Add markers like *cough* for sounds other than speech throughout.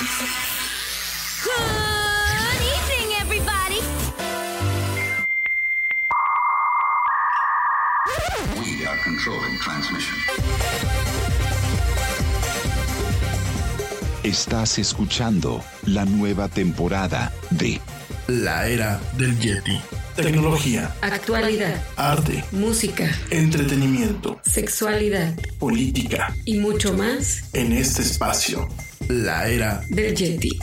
Good evening, everybody. We are controlling transmission. Estás escuchando la nueva temporada de La era del Yeti. Tecnología, Actualidad, arte, música, entretenimiento, sexualidad política. y mucho más En este espacio, la era del Yeti.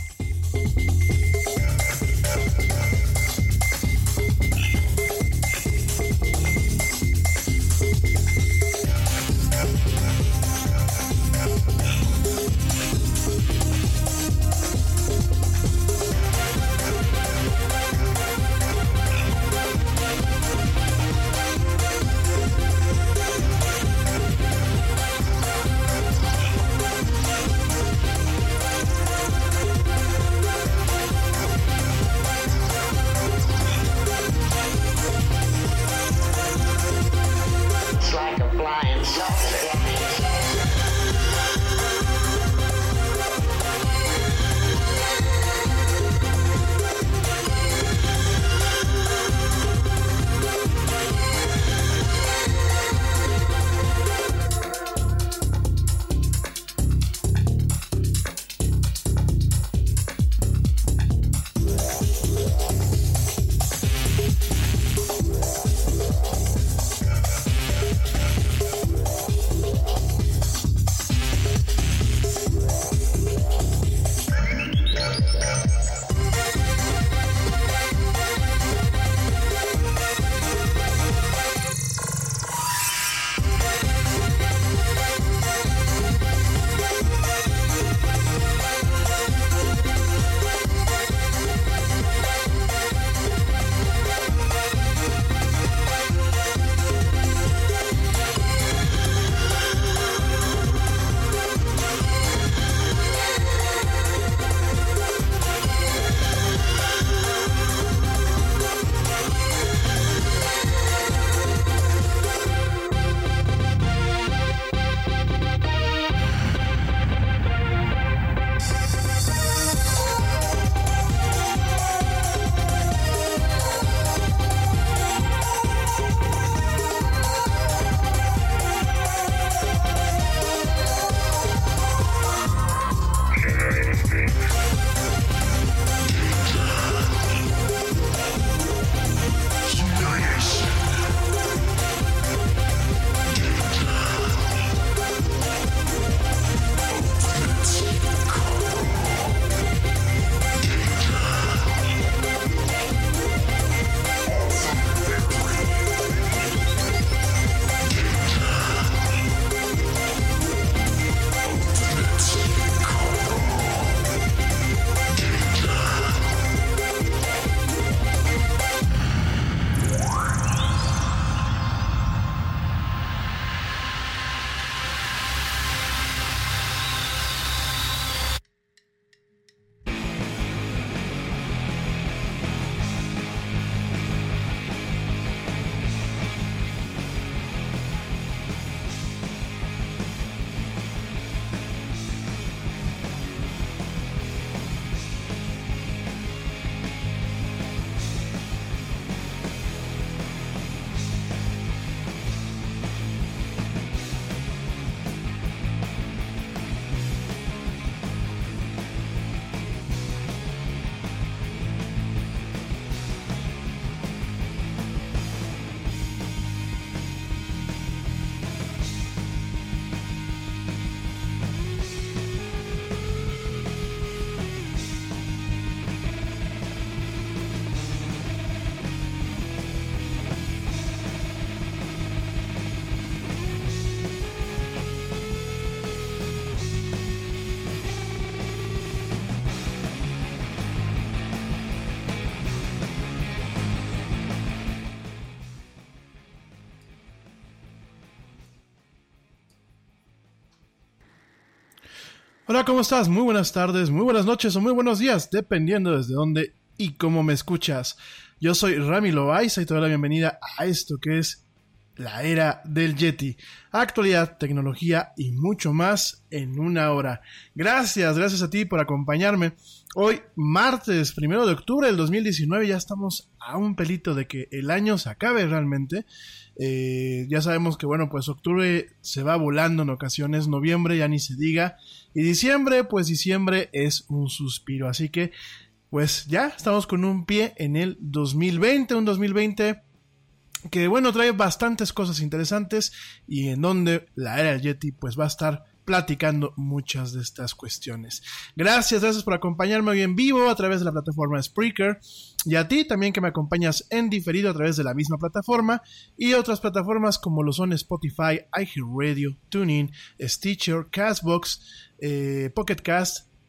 Hola, ¿cómo estás? Muy buenas tardes, muy buenas noches o muy buenos días, dependiendo desde dónde y cómo me escuchas. Yo soy Rami Loaiza y te doy la bienvenida a esto que es la era del Yeti. Actualidad, tecnología y mucho más en una hora. Gracias, gracias a ti por acompañarme. Hoy, martes, primero de octubre del 2019, ya estamos a un pelito de que el año se acabe realmente. Eh, ya sabemos que, bueno, pues octubre se va volando en ocasiones, noviembre ya ni se diga, y diciembre, pues diciembre es un suspiro. Así que, pues ya estamos con un pie en el 2020, un 2020 que, bueno, trae bastantes cosas interesantes y en donde la era del Yeti, pues va a estar platicando muchas de estas cuestiones. Gracias, gracias por acompañarme hoy en vivo a través de la plataforma Spreaker y a ti también que me acompañas en diferido a través de la misma plataforma y otras plataformas como lo son Spotify, iHeartRadio, TuneIn, Stitcher, Castbox, eh, Pocket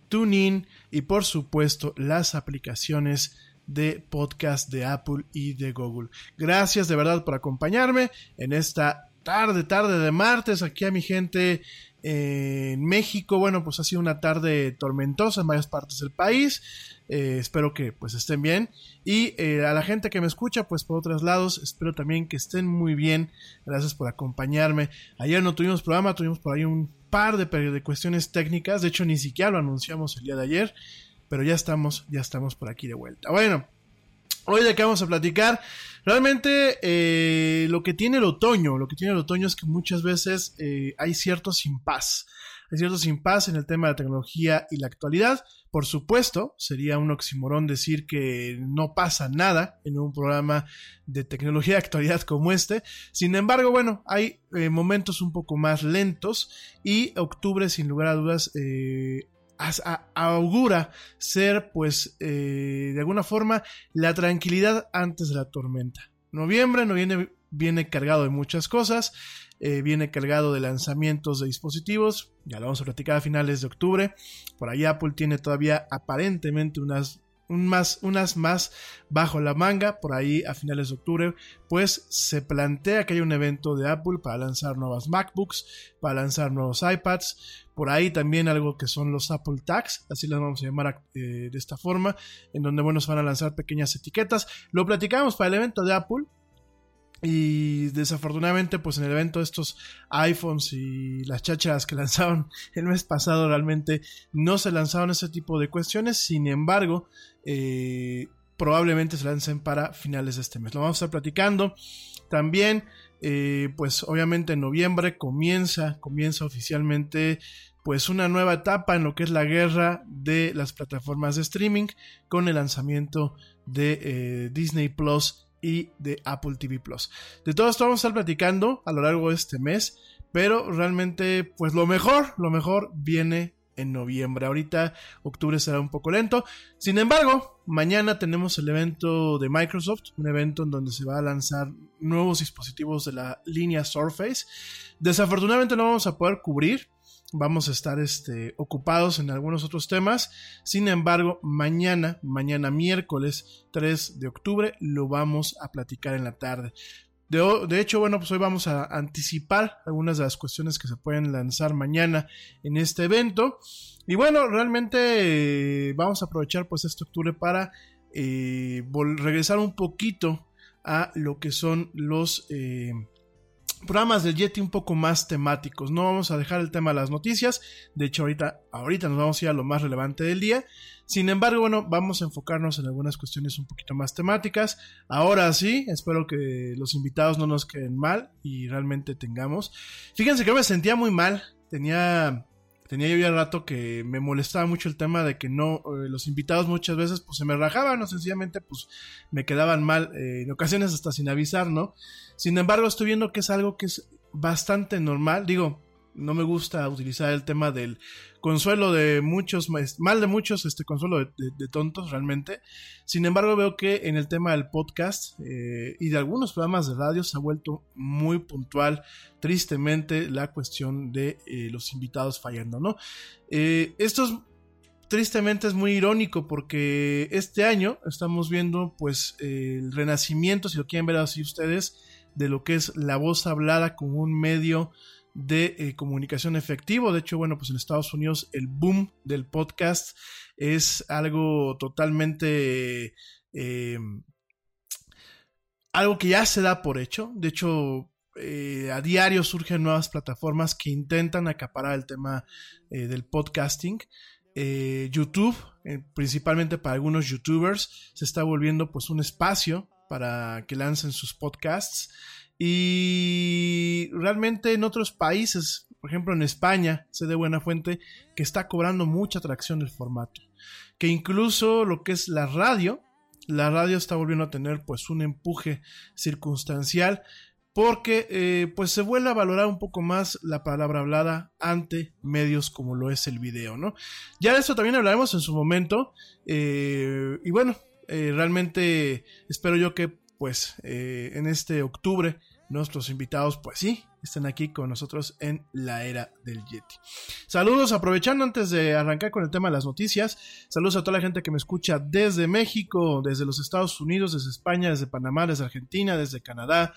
TuneIn y por supuesto las aplicaciones de podcast de Apple y de Google. Gracias de verdad por acompañarme en esta tarde, tarde de martes aquí a mi gente en México, bueno, pues ha sido una tarde tormentosa en varias partes del país. Eh, espero que pues estén bien. Y eh, a la gente que me escucha, pues por otros lados, espero también que estén muy bien. Gracias por acompañarme. Ayer no tuvimos programa, tuvimos por ahí un par de, de cuestiones técnicas. De hecho, ni siquiera lo anunciamos el día de ayer. Pero ya estamos, ya estamos por aquí de vuelta. Bueno, Hoy de qué vamos a platicar. Realmente eh, lo que tiene el otoño, lo que tiene el otoño es que muchas veces eh, hay cierto paz. Hay cierto paz en el tema de la tecnología y la actualidad. Por supuesto, sería un oximorón decir que no pasa nada en un programa de tecnología y actualidad como este. Sin embargo, bueno, hay eh, momentos un poco más lentos y octubre, sin lugar a dudas, augura ser, pues, eh, de alguna forma, la tranquilidad antes de la tormenta. Noviembre no viene, viene cargado de muchas cosas, eh, viene cargado de lanzamientos de dispositivos, ya lo vamos a platicar a finales de octubre. Por ahí Apple tiene todavía aparentemente unas más, unas más bajo la manga, por ahí a finales de octubre, pues se plantea que hay un evento de Apple para lanzar nuevas MacBooks, para lanzar nuevos iPads, por ahí también algo que son los Apple Tags, así las vamos a llamar eh, de esta forma, en donde bueno, se van a lanzar pequeñas etiquetas. Lo platicamos para el evento de Apple, y desafortunadamente, pues en el evento estos iPhones y las chachas que *laughs* lanzaron el mes pasado realmente no se lanzaron ese tipo de cuestiones. Sin embargo, eh, probablemente se lancen para finales de este mes. Lo vamos a estar platicando. También, eh, pues obviamente en noviembre comienza, comienza oficialmente pues una nueva etapa en lo que es la guerra de las plataformas de streaming con el lanzamiento de eh, Disney Plus y de Apple TV Plus. De todo esto vamos a estar platicando a lo largo de este mes, pero realmente pues lo mejor, lo mejor viene en noviembre. Ahorita octubre será un poco lento. Sin embargo, mañana tenemos el evento de Microsoft, un evento en donde se va a lanzar nuevos dispositivos de la línea Surface. Desafortunadamente no vamos a poder cubrir vamos a estar este, ocupados en algunos otros temas. Sin embargo, mañana, mañana miércoles 3 de octubre, lo vamos a platicar en la tarde. De, hecho, bueno, pues hoy vamos a anticipar algunas de las cuestiones que se pueden lanzar mañana en este evento. Y bueno, realmente eh, vamos a aprovechar pues este octubre para eh, regresar un poquito a lo que son los... Eh, programas del Yeti un poco más temáticos. No vamos a dejar el tema de las noticias. De hecho, ahorita, ahorita nos vamos a ir a lo más relevante del día. Sin embargo, bueno, vamos a enfocarnos en algunas cuestiones un poquito más temáticas. Ahora sí, espero que los invitados no nos queden mal y realmente tengamos. Fíjense que me sentía muy mal. Tenía tenía yo ya rato que me molestaba mucho el tema de que no, eh, los invitados muchas veces pues se me rajaban o sencillamente pues me quedaban mal, eh, en ocasiones hasta sin avisar, ¿no? Sin embargo, estoy viendo que es algo que es bastante normal, digo, no me gusta utilizar el tema del consuelo de muchos, mal de muchos, este consuelo de, tontos realmente. Sin embargo, veo que en el tema del podcast eh, y de algunos programas de radio se ha vuelto muy puntual, tristemente, la cuestión de eh, los invitados fallando, ¿no? Eh, esto es, tristemente es muy irónico porque este año estamos viendo pues el renacimiento, si lo quieren ver así ustedes, de lo que es la voz hablada como un medio de eh, comunicación efectivo. De hecho, bueno, pues en Estados Unidos el boom del podcast es algo totalmente... eh, algo que ya se da por hecho. De hecho, eh, a diario surgen nuevas plataformas que intentan acaparar el tema del podcasting. YouTube, principalmente para algunos youtubers, se está volviendo pues un espacio para que lancen sus podcasts. Y realmente en otros países, por ejemplo en España, sé de buena fuente que está cobrando mucha atracción el formato. Que incluso lo que es la radio, la radio está volviendo a tener pues un empuje circunstancial porque eh, pues se vuelve a valorar un poco más la palabra hablada ante medios como lo es el video, ¿no? Ya de eso también hablaremos en su momento eh, y bueno, eh, realmente espero yo que pues eh, en este octubre nuestros invitados pues sí estén aquí con nosotros en la era del Yeti. Saludos, aprovechando antes de arrancar con el tema de las noticias, saludos a toda la gente que me escucha desde México, desde los Estados Unidos, desde España, desde Panamá, desde Argentina, desde Canadá,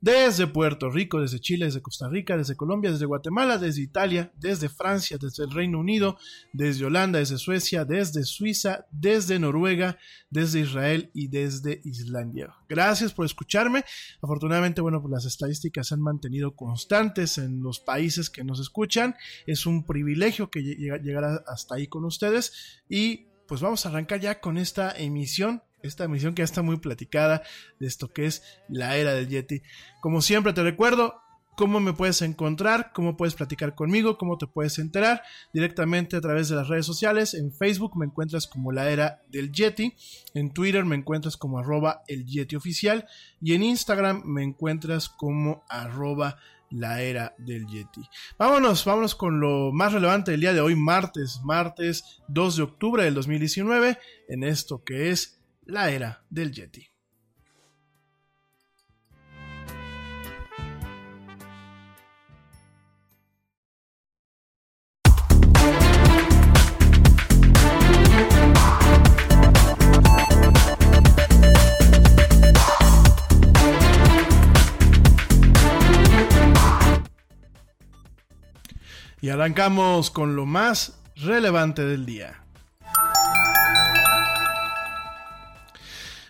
desde Puerto Rico, desde Chile, desde Costa Rica, desde Colombia, desde Guatemala, desde Italia, desde Francia, desde el Reino Unido, desde Holanda, desde Suecia, desde Suiza, desde Noruega, desde Israel y desde Islandia. Gracias por escucharme. Afortunadamente, bueno, pues las estadísticas se han mantenido constantes en los países que nos escuchan. Es un privilegio que llegar hasta ahí con ustedes y pues vamos a arrancar ya con esta emisión esta emisión que ya está muy platicada de esto que es la era del Yeti. Como siempre te recuerdo cómo me puedes encontrar, cómo puedes platicar conmigo, cómo te puedes enterar directamente a través de las redes sociales. En Facebook me encuentras como la era del Yeti, en Twitter me encuentras como arroba el Yeti oficial y en Instagram me encuentras como arroba la era del Yeti. Vámonos, vámonos con lo más relevante del día de hoy, martes, martes 2 de octubre del 2019, en esto que es la era del Yeti. Y arrancamos con lo más relevante del día.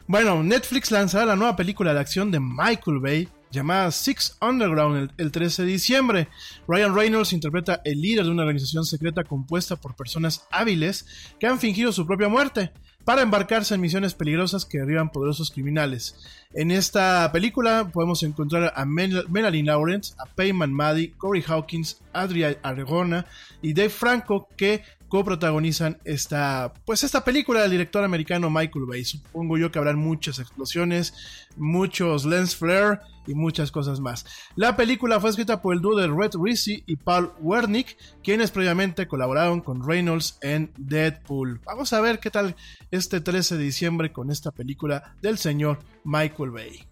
Bueno, Netflix lanzará la nueva película de acción de Michael Bay llamada Six Underground el, el, 13 de diciembre. Ryan Reynolds interpreta el líder de una organización secreta compuesta por personas hábiles que han fingido su propia muerte para embarcarse en misiones peligrosas que derriban poderosos criminales. En esta película podemos encontrar a Mel Melanie Lawrence, a Payman Maddy, Corey Hawkins, Adria Argona y Dave Franco que coprotagonizan esta, pues esta película del director americano Michael Bay. Supongo yo que habrán muchas explosiones, muchos lens flare y muchas cosas más. La película fue escrita por el dúo de Red Risi y Paul Wernick, quienes previamente colaboraron con Reynolds en Deadpool. Vamos a ver qué tal este 13 de diciembre con esta película del señor Michael Bay.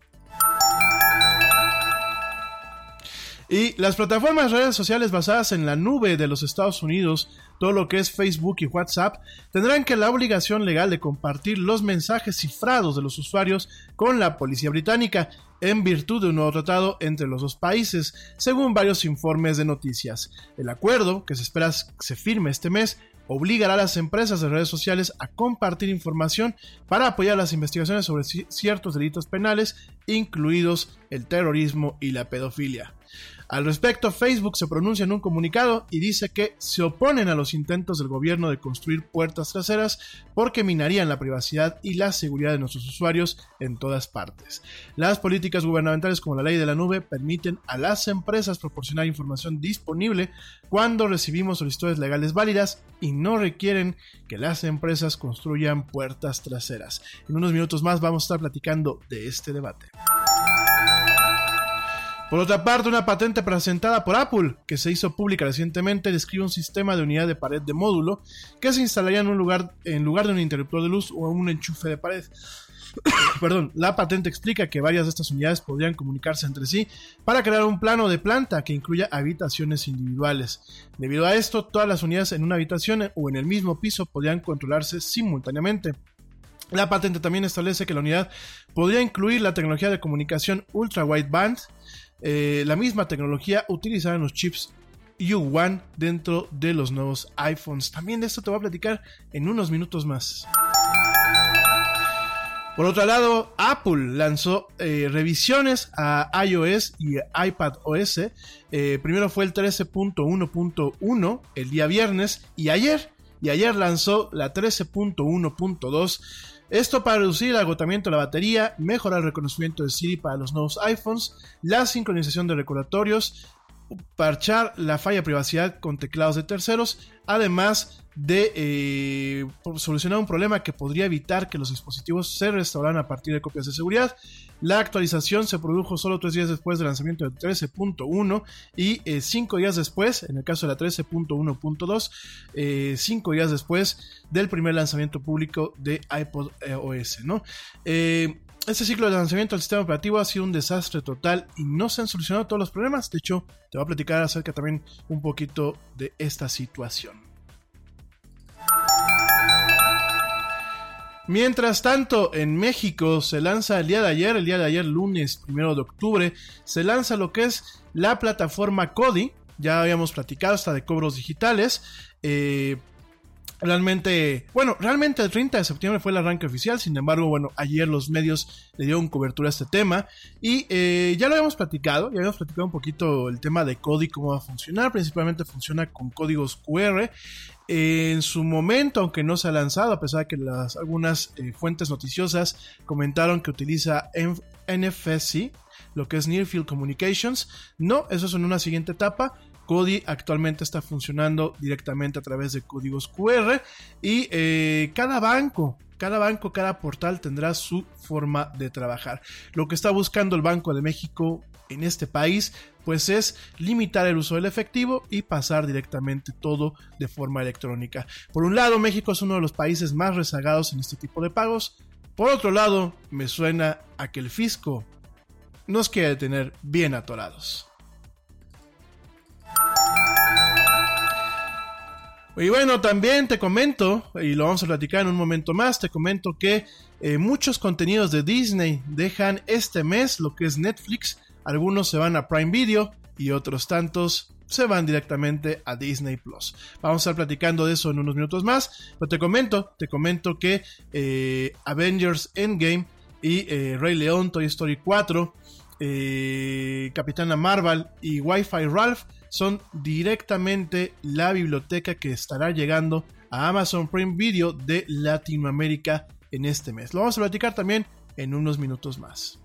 Y las plataformas redes sociales basadas en la nube de los Estados Unidos, todo lo que es Facebook y WhatsApp, tendrán que la obligación legal de compartir los mensajes cifrados de los usuarios con la policía británica, en virtud de un nuevo tratado entre los dos países, según varios informes de noticias. El acuerdo, que se espera se firme este mes, obligará a las empresas de redes sociales a compartir información para apoyar las investigaciones sobre ciertos delitos penales, incluidos el terrorismo y la pedofilia. Al respecto, Facebook se pronuncia en un comunicado y dice que se oponen a los intentos del gobierno de construir puertas traseras porque minarían la privacidad y la seguridad de nuestros usuarios en todas partes. Las políticas gubernamentales como la ley de la nube permiten a las empresas proporcionar información disponible cuando recibimos solicitudes legales válidas y no requieren que las empresas construyan puertas traseras. En unos minutos más vamos a estar platicando de este debate. Por otra parte, una patente presentada por Apple, que se hizo pública recientemente, describe un sistema de unidad de pared de módulo que se instalaría en un lugar, en lugar de un interruptor de luz o un enchufe de pared. *coughs* Perdón, la patente explica que varias de estas unidades podrían comunicarse entre sí para crear un plano de planta que incluya habitaciones individuales. Debido a esto, todas las unidades en una habitación o en el mismo piso podrían controlarse simultáneamente. La patente también establece que la unidad podría incluir la tecnología de comunicación ultra wideband eh, la misma tecnología utilizada en los chips U1 dentro de los nuevos iPhones. También de esto te voy a platicar en unos minutos más. Por otro lado, Apple lanzó eh, revisiones a iOS y iPad OS. Eh, primero fue el 13.1.1 el día viernes y ayer, y ayer lanzó la 13.1.2. Esto para reducir el agotamiento de la batería, mejorar el reconocimiento de Siri para los nuevos iPhones, la sincronización de recordatorios, parchar la falla de privacidad con teclados de terceros, además de eh, solucionar un problema que podría evitar que los dispositivos se restauraran a partir de copias de seguridad. La actualización se produjo solo tres días después del lanzamiento del 13.1 y eh, cinco días después, en el caso de la 13.1.2, eh, cinco días después del primer lanzamiento público de iPod OS. ¿no? Este ciclo de lanzamiento del sistema operativo ha sido un desastre total y no se han solucionado todos los problemas. De hecho, te voy a platicar acerca también un poquito de esta situación. Mientras tanto, en México se lanza el día de ayer, el día de ayer, lunes primero de octubre, se lanza lo que es la plataforma Cody. Ya habíamos platicado hasta de cobros digitales. Eh, Realmente, bueno, realmente el 30 de septiembre fue el arranque oficial, sin embargo, bueno, ayer los medios le dieron cobertura a este tema y eh, ya lo habíamos platicado, ya habíamos platicado un poquito el tema de código, cómo va a funcionar, principalmente funciona con códigos QR. en su momento, aunque no se ha lanzado, a pesar de que las, algunas eh, fuentes noticiosas comentaron que utiliza NFC, lo que es Near Field Communications, no, eso es en una siguiente etapa. Cody actualmente está funcionando directamente a través de códigos QR y eh, cada banco, cada banco, cada portal tendrá su forma de trabajar. Lo que está buscando el Banco de México en este país, pues es limitar el uso del efectivo y pasar directamente todo de forma electrónica. Por un lado, México es uno de los países más rezagados en este tipo de pagos. Por otro lado, me suena a que el fisco nos quiere tener bien atorados. Y bueno, también te comento, y lo vamos a platicar en un momento más, te comento que eh, muchos contenidos de Disney dejan este mes lo que es Netflix, algunos se van a Prime Video y otros tantos se van directamente a Disney Plus. Vamos a estar platicando de eso en unos minutos más, pero te comento, te comento que eh, Avengers Endgame y eh, Rey León, Toy Story 4, Capitana Marvel y Wi-Fi Ralph son directamente la biblioteca que estará llegando a Amazon Prime Video de Latinoamérica en este mes. Lo vamos a platicar también en unos minutos más.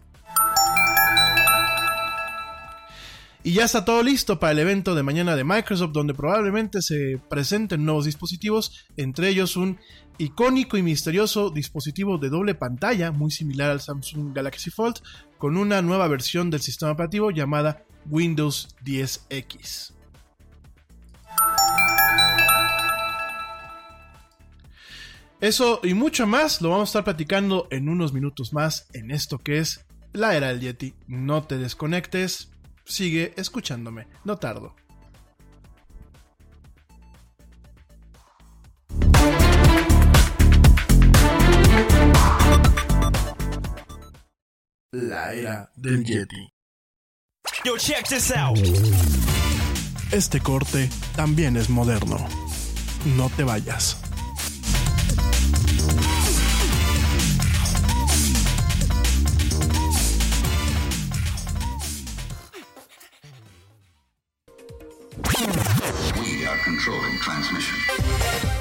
Y ya está todo listo para el evento de mañana de Microsoft, donde probablemente se presenten nuevos dispositivos, entre ellos un icónico y misterioso dispositivo de doble pantalla, muy similar al Samsung Galaxy Fold, con una nueva versión del sistema operativo llamada Windows 10X. Eso y mucho más lo vamos a estar platicando en unos minutos más en esto que es la era del Yeti. No te desconectes, sigue escuchándome, no tardo. La era del Yeti. Yo, check this out. Este corte también es moderno. No te vayas. We are controlling transmission.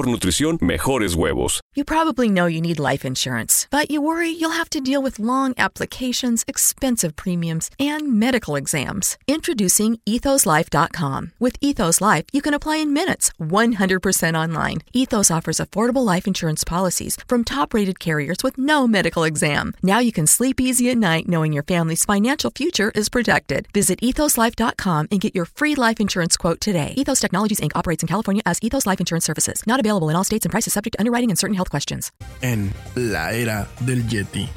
mejor nutrición, mejores huevos. You probably know you need life insurance, but you worry you'll have to deal with long applications, expensive premiums, and medical exams. Introducing ethoslife.com. With Ethos Life, you can apply in minutes, 100% online. Ethos offers affordable life insurance policies from top rated carriers with no medical exam. Now you can sleep easy at night knowing your family's financial future is protected. Visit ethoslife.com and get your free life insurance quote today. Ethos Technologies Inc. operates in California as Ethos Life Insurance Services. Not available in all states and prices subject to underwriting and certain health questions. En la era del Yeti.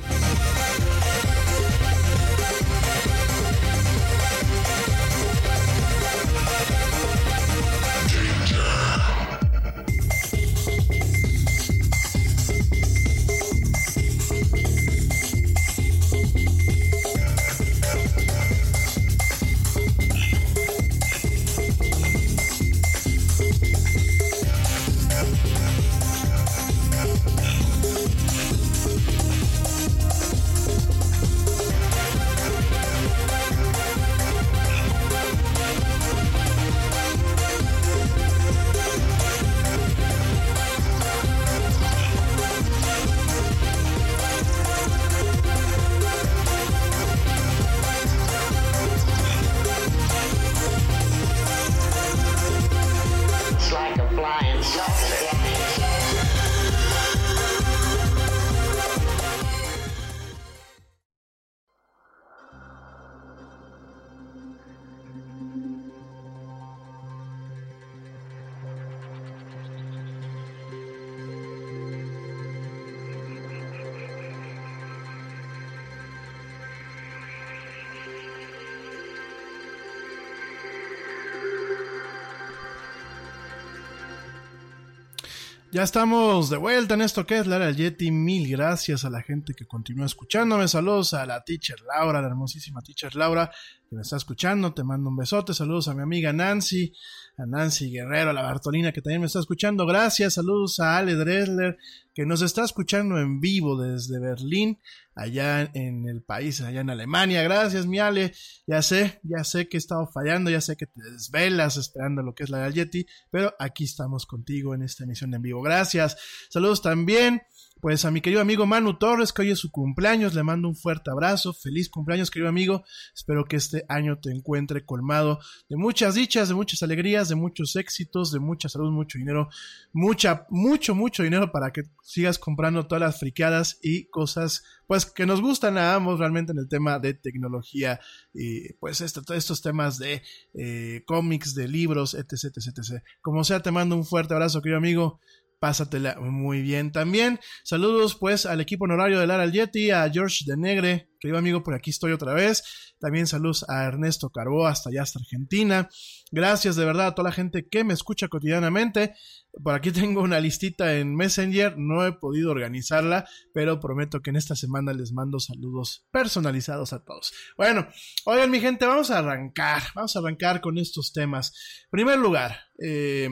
Ya estamos de vuelta en esto que es Lara Yeti. Mil gracias a la gente que continúa escuchándome. Saludos a la teacher Laura, la hermosísima teacher Laura, me está escuchando. Te mando un besote. Saludos a mi amiga Nancy, a Nancy Guerrero, a la Bartolina, que también me está escuchando. Gracias. Saludos a Ale Dresler, que nos está escuchando en vivo desde Berlín, allá en el país, allá en Alemania. Gracias, mi Ale. Ya sé, ya sé que he estado fallando, ya sé que te desvelas esperando lo que es la Yeti, pero aquí estamos contigo en esta emisión en vivo. Gracias. Saludos también pues a mi querido amigo Manu Torres, que hoy es su cumpleaños, le mando un fuerte abrazo, feliz cumpleaños querido amigo, espero que este año te encuentre colmado de muchas dichas, de muchas alegrías, de muchos éxitos, de mucha salud, mucho dinero, mucha, mucho, mucho dinero para que sigas comprando todas las friqueadas y cosas pues que nos gustan a ambos realmente en el tema de tecnología y pues esto, estos temas de eh, cómics, de libros, etc, etc, etc. Como sea, te mando un fuerte abrazo querido amigo, pásatela muy bien también. Saludos pues al equipo honorario de Lara Yeti, a George de Negre, querido amigo, por aquí estoy otra vez. También saludos a Ernesto Carbó hasta allá, hasta Argentina. Gracias de verdad a toda la gente que me escucha cotidianamente. Por aquí *laughs* tengo una listita en Messenger, no he podido organizarla, pero prometo que en esta semana les mando saludos personalizados a todos. Bueno, oigan mi gente, vamos a arrancar, vamos a arrancar con estos temas. En primer lugar, eh,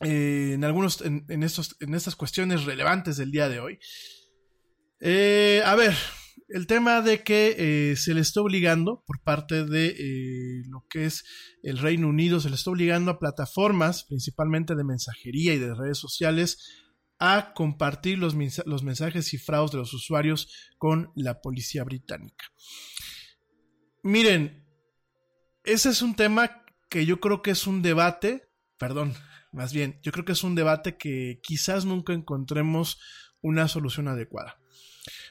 eh, en algunos, en, estos, en estas cuestiones relevantes del día de hoy. Eh, a ver, el tema de que eh, se le está obligando por parte de lo que es el Reino Unido, se le está obligando a plataformas, principalmente de mensajería y de redes sociales, a compartir los, los mensajes cifrados de los usuarios con la policía británica. Miren, ese es un tema que yo creo que es un debate, perdón, más bien, yo creo que es un debate que quizás nunca encontremos una solución adecuada.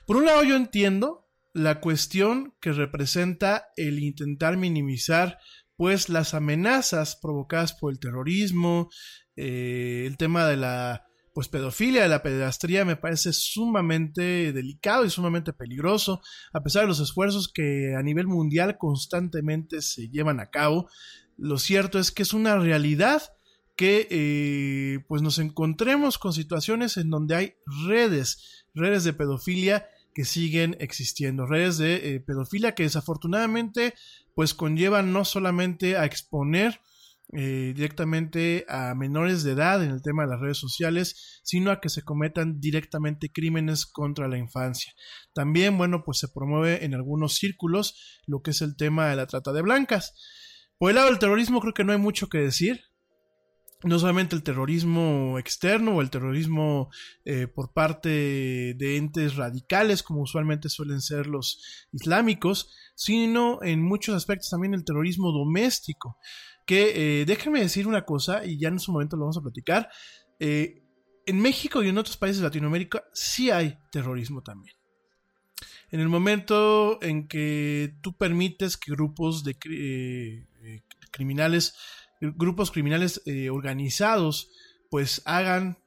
Por un lado, yo entiendo la cuestión que representa el intentar minimizar pues las amenazas provocadas por el terrorismo, eh, el tema de la pues pedofilia, de la pedastría me parece sumamente delicado y sumamente peligroso, a pesar de los esfuerzos que a nivel mundial constantemente se llevan a cabo. Lo cierto es que es una realidad que eh, pues nos encontremos con situaciones en donde hay redes, redes de pedofilia que siguen existiendo, redes de eh, pedofilia que desafortunadamente pues conllevan no solamente a exponer eh, directamente a menores de edad en el tema de las redes sociales, sino a que se cometan directamente crímenes contra la infancia. También, bueno, pues se promueve en algunos círculos lo que es el tema de la trata de blancas. Por el lado del terrorismo creo que no hay mucho que decir, no solamente el terrorismo externo o el terrorismo eh, por parte de entes radicales, como usualmente suelen ser los islámicos, sino en muchos aspectos también el terrorismo doméstico. Que eh, déjenme decir una cosa, y ya en su momento lo vamos a platicar. Eh, en México y en otros países de Latinoamérica sí hay terrorismo también. En el momento en que tú permites que grupos de criminales grupos criminales eh, organizados pues hagan,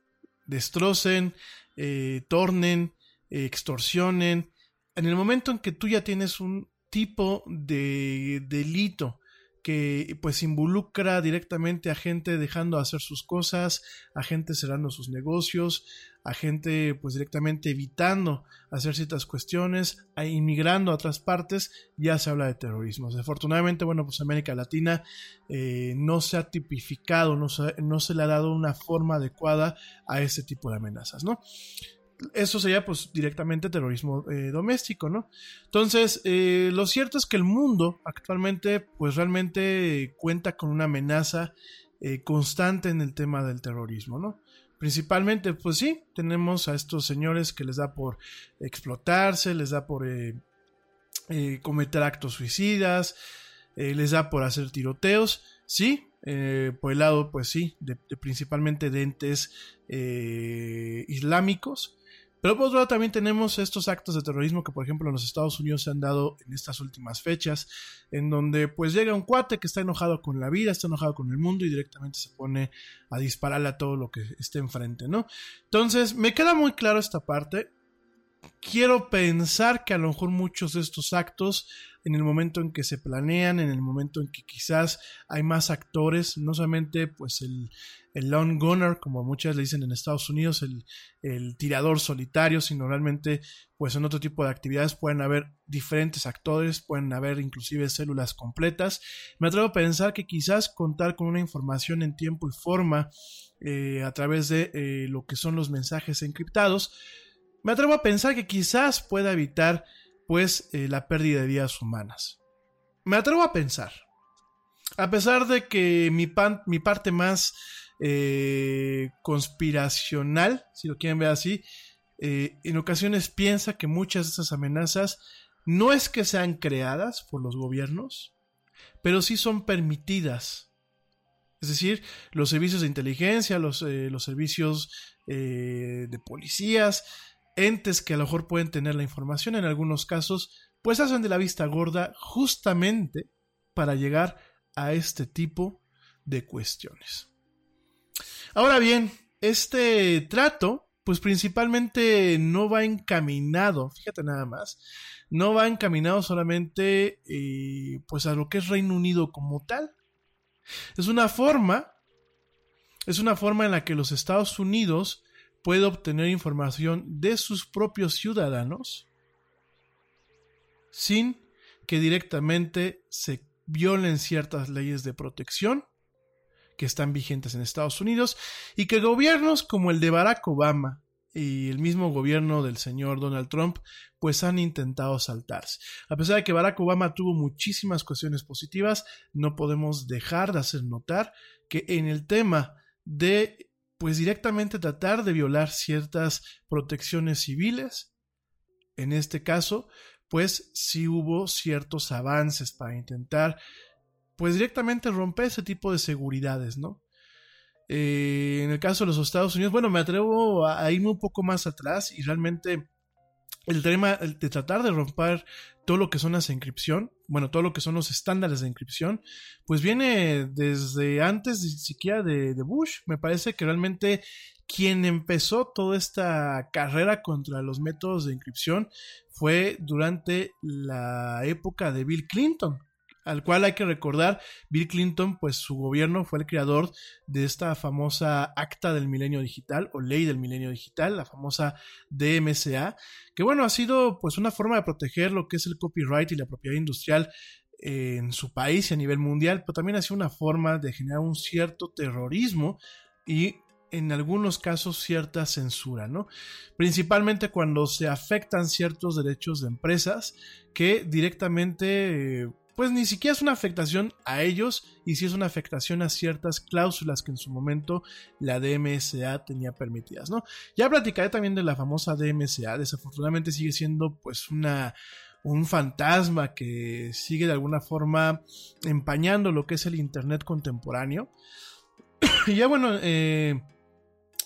destrocen, eh, tornen, extorsionen. En el momento en que tú ya tienes un tipo de delito que pues involucra directamente a gente dejando de hacer sus cosas, a gente cerrando sus negocios, a gente pues directamente evitando hacer ciertas cuestiones, a inmigrando a otras partes, ya se habla de terrorismo. Desafortunadamente, bueno, pues América Latina eh, no se ha tipificado, no se, no se le ha dado una forma adecuada a ese tipo de amenazas, ¿no? Eso sería pues directamente terrorismo eh, doméstico, ¿no? Entonces, eh, lo cierto es que el mundo actualmente pues realmente cuenta con una amenaza eh, constante en el tema del terrorismo, ¿no? Principalmente, pues sí, tenemos a estos señores que les da por explotarse, les da por cometer actos suicidas, les da por hacer tiroteos, sí, por el lado, pues sí, de, principalmente de entes islámicos, pero por otro lado también tenemos estos actos de terrorismo que por ejemplo en los Estados Unidos se han dado en estas últimas fechas, en donde pues llega un cuate que está enojado con la vida, está enojado con el mundo y directamente se pone a dispararle a todo lo que esté enfrente, ¿no? Entonces me queda muy claro esta parte. Quiero pensar que a lo mejor muchos de estos actos en el momento en que se planean, en el momento en que quizás hay más actores, no solamente pues el, el lone gunner, como muchas le dicen en Estados Unidos, el, tirador solitario, sino realmente pues en otro tipo de actividades pueden haber diferentes actores, pueden haber inclusive células completas. Me atrevo a pensar que quizás contar con una información en tiempo y forma eh, a través de eh, lo que son los mensajes encriptados, me atrevo a pensar que quizás pueda evitar pues eh, la pérdida de vidas humanas. Me atrevo a pensar, a pesar de que mi, mi parte más eh, conspiracional, si lo quieren ver así, eh, en ocasiones piensa que muchas de esas amenazas no es que sean creadas por los gobiernos, pero sí son permitidas. Es decir, los servicios de inteligencia, los, los servicios de policías, entes que a lo mejor pueden tener la información en algunos casos, pues hacen de la vista gorda justamente para llegar a este tipo de cuestiones. Ahora bien, este trato, pues principalmente no va encaminado, fíjate nada más, no va encaminado solamente eh, pues a lo que es Reino Unido como tal. Es una forma, es una forma en la que los Estados Unidos puede obtener información de sus propios ciudadanos sin que directamente se violen ciertas leyes de protección que están vigentes en Estados Unidos y que gobiernos como el de Barack Obama y el mismo gobierno del señor Donald Trump pues han intentado saltarse. A pesar de que Barack Obama tuvo muchísimas cuestiones positivas, no podemos dejar de hacer notar que en el tema de pues directamente tratar de violar ciertas protecciones civiles. En este caso, pues sí hubo ciertos avances para intentar, pues directamente romper ese tipo de seguridades, ¿no? Eh, en el caso de los Estados Unidos, bueno, me atrevo a irme un poco más atrás y realmente el tema de tratar de romper todo lo que son las encripción, bueno, todo lo que son los estándares de encripción, pues viene desde antes ni siquiera de, de, Bush. Me parece que realmente quien empezó toda esta carrera contra los métodos de encripción fue durante la época de Bill Clinton al cual hay que recordar, Bill Clinton, pues su gobierno fue el creador de esta famosa acta del milenio digital o ley del milenio digital, la famosa DMCA, que bueno, ha sido pues una forma de proteger lo que es el copyright y la propiedad industrial en su país y a nivel mundial, pero también ha sido una forma de generar un cierto terrorismo y en algunos casos cierta censura, ¿no? Principalmente cuando se afectan ciertos derechos de empresas que directamente pues ni siquiera es una afectación a ellos y sí es una afectación a ciertas cláusulas que en su momento la DMSA tenía permitidas, ¿no? Ya platicaré también de la famosa DMSA, desafortunadamente sigue siendo pues una un fantasma que sigue de alguna forma empañando lo que es el Internet contemporáneo. *coughs* y ya bueno, eh,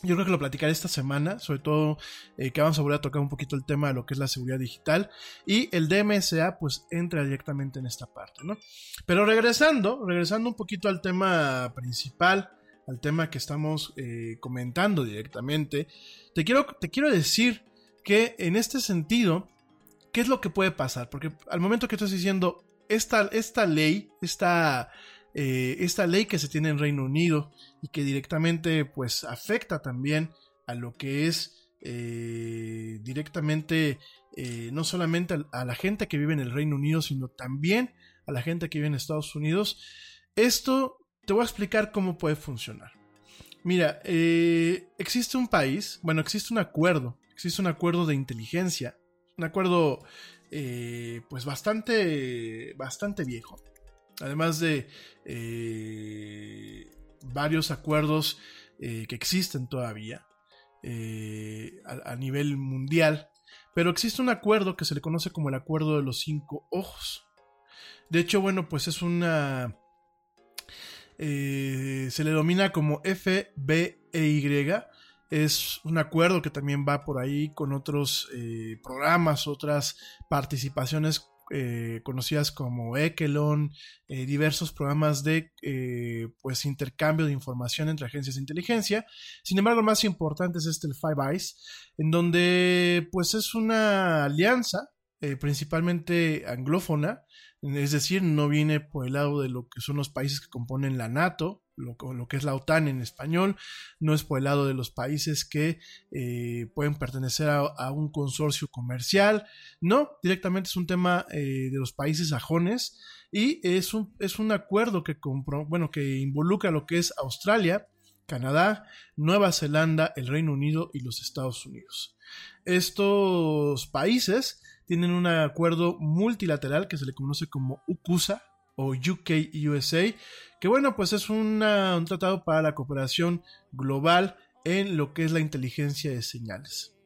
yo creo que lo platicaré esta semana, sobre todo eh, que vamos a volver a tocar un poquito el tema de lo que es la seguridad digital y el DMSA pues entra directamente en esta parte, ¿no? Pero regresando, regresando un poquito al tema principal, al tema que estamos eh, comentando directamente, te quiero, te quiero decir que en este sentido, ¿qué es lo que puede pasar? Porque al momento que estoy diciendo, esta, esta ley, esta eh, esta ley que se tiene en Reino Unido y que directamente pues afecta también a lo que es eh, directamente eh, no solamente a, la gente que vive en el Reino Unido sino también a la gente que vive en Estados Unidos. Esto te voy a explicar cómo puede funcionar. Mira existe un país bueno existe un acuerdo existe un acuerdo de inteligencia un acuerdo pues bastante bastante viejo además de eh, varios acuerdos eh, que existen todavía eh, a, nivel mundial, pero existe un acuerdo que se le conoce como el Acuerdo de los Cinco Ojos. De hecho, bueno, pues es una... se le domina como FBEY, es un acuerdo que también va por ahí con otros programas, otras participaciones eh, conocidas como Ekelon, eh, diversos programas de eh, pues intercambio de información entre agencias de inteligencia. Sin embargo, el más importante es este el Five Eyes, en donde pues es una alianza principalmente anglófona, es decir, no viene por el lado de lo que son los países que componen la NATO, lo, que es la OTAN en español, no es por el lado de los países que eh, pueden pertenecer a, un consorcio comercial, no, directamente es un tema eh, de los países sajones y es un, es un acuerdo que, bueno, que involucra lo que es Australia, Canadá, Nueva Zelanda, el Reino Unido y los Estados Unidos. Estos países tienen un acuerdo multilateral que se le conoce como UCUSA o UK-USA, que bueno, pues es un tratado para la cooperación global en lo que es la inteligencia de señales.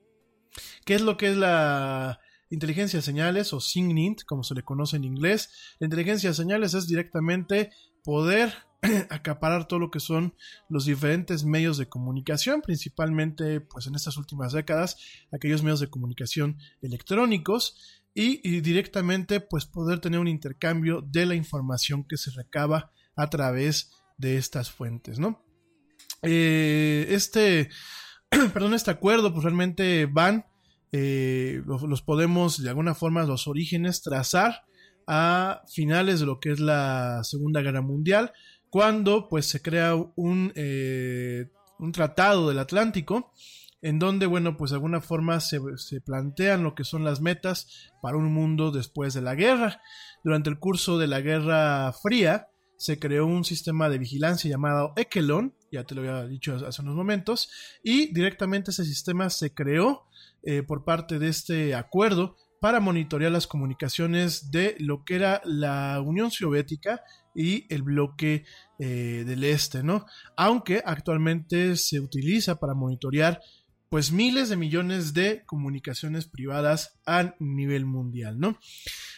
¿Qué es lo que es la inteligencia de señales o SIGINT, como se le conoce en inglés? La inteligencia de señales es directamente poder *clears throat* acaparar todo lo que son los diferentes medios de comunicación, principalmente pues en estas últimas décadas, aquellos medios de comunicación electrónicos y, directamente pues poder tener un intercambio de la información que se recaba a través de estas fuentes, ¿no? Eh, este, *clears throat* perdón, este acuerdo pues realmente van, eh, los, podemos de alguna forma los orígenes trazar a finales de lo que es la Segunda Guerra Mundial, cuando pues se crea un, eh, un tratado del Atlántico en donde, bueno, pues de alguna forma se, plantean lo que son las metas para un mundo después de la guerra. Durante el curso de la Guerra Fría se creó un sistema de vigilancia llamado Ekelon, ya te lo había dicho hace unos momentos, y directamente ese sistema se creó eh, por parte de este acuerdo para monitorear las comunicaciones de lo que era la Unión Soviética y el bloque eh, del este, ¿no? Aunque actualmente se utiliza para monitorear pues miles de millones de comunicaciones privadas a nivel mundial, ¿no?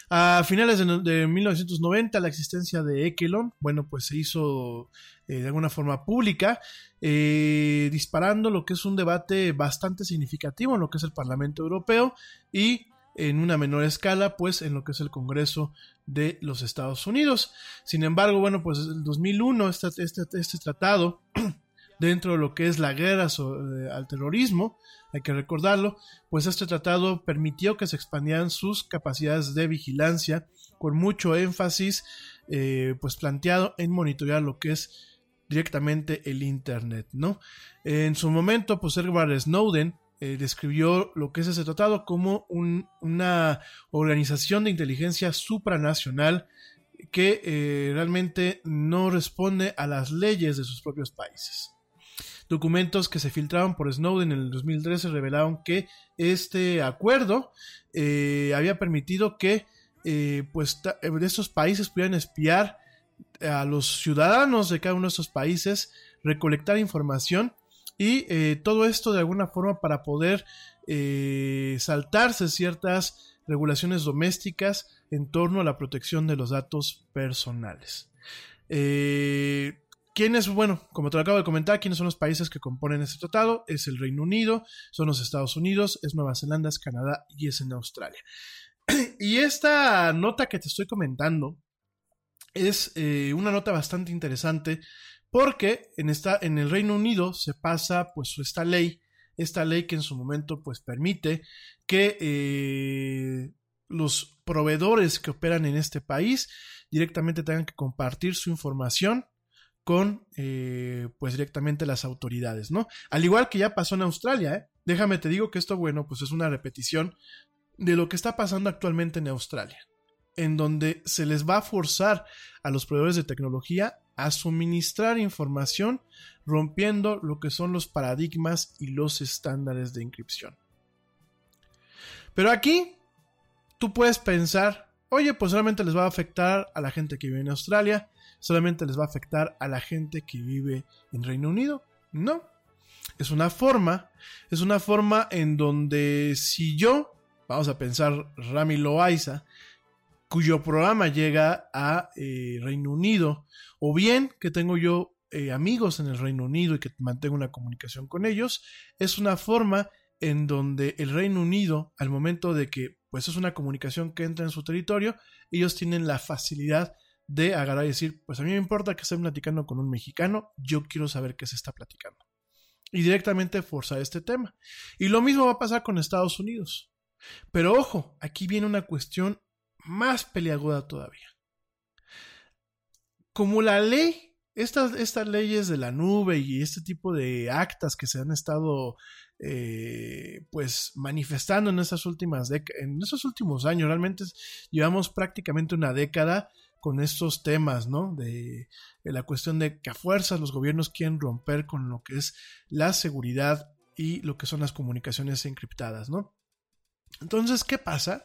A finales de, 1990 la existencia de Ekelon, bueno, pues se hizo eh, de alguna forma pública, eh, disparando lo que es un debate bastante significativo en lo que es el Parlamento Europeo y en una menor escala, pues en lo que es el Congreso de los Estados Unidos. Sin embargo, bueno, pues en 2001 este, este, este tratado dentro de lo que es la guerra eh, al terrorismo, hay que recordarlo, pues este tratado permitió que se expandieran sus capacidades de vigilancia con mucho énfasis eh, pues planteado en monitorear lo que es directamente el internet, ¿no? En su momento, pues Edward Snowden eh, describió lo que es ese tratado como una organización de inteligencia supranacional que realmente no responde a las leyes de sus propios países. Documentos que se filtraron por Snowden en el 2013 revelaron que este acuerdo eh, había permitido que eh, pues de estos países pudieran espiar a los ciudadanos de cada uno de estos países, recolectar información y eh, todo esto de alguna forma para poder eh, saltarse ciertas regulaciones domésticas en torno a la protección de los datos personales. Eh, ¿Quiénes, bueno, como te lo acabo de comentar, quiénes son los países que componen este tratado? Es el Reino Unido, son los Estados Unidos, es Nueva Zelanda, es Canadá y es en Australia. *clears throat* y esta nota que te estoy comentando es eh, una nota bastante interesante porque en, esta, en el Reino Unido se pasa pues esta ley, esta ley que en su momento pues permite que eh, los proveedores que operan en este país directamente tengan que compartir su información con eh, pues directamente las autoridades, ¿no? Al igual que ya pasó en Australia, ¿eh? Déjame te digo que esto, bueno, pues es una repetición de lo que está pasando actualmente en Australia, en donde se les va a forzar a los proveedores de tecnología a suministrar información rompiendo lo que son los paradigmas y los estándares de inscripción. Pero aquí tú puedes pensar, oye, pues solamente les va a afectar a la gente que vive en Australia, solamente les va a afectar a la gente que vive en Reino Unido. No. Es una forma, es una forma en donde si yo, vamos a pensar Rami Loaiza, cuyo programa llega a eh, Reino Unido, o bien que tengo yo eh, amigos en el Reino Unido y que mantengo una comunicación con ellos, es una forma en donde el Reino Unido, al momento de que pues es una comunicación que entra en su territorio, ellos tienen la facilidad de agarrar y decir, pues a mí me importa que estén platicando con un mexicano, yo quiero saber qué se está platicando. Y directamente forzar este tema. Y lo mismo va a pasar con Estados Unidos. Pero ojo, aquí viene una cuestión más peliaguda todavía. Como la ley, estas, estas leyes de la nube y este tipo de actas que se han estado eh, pues manifestando en estas últimas en esos últimos años, realmente llevamos prácticamente una década con estos temas, ¿no? De, la cuestión de que a fuerzas los gobiernos quieren romper con lo que es la seguridad y lo que son las comunicaciones encriptadas, ¿no? Entonces, ¿qué pasa?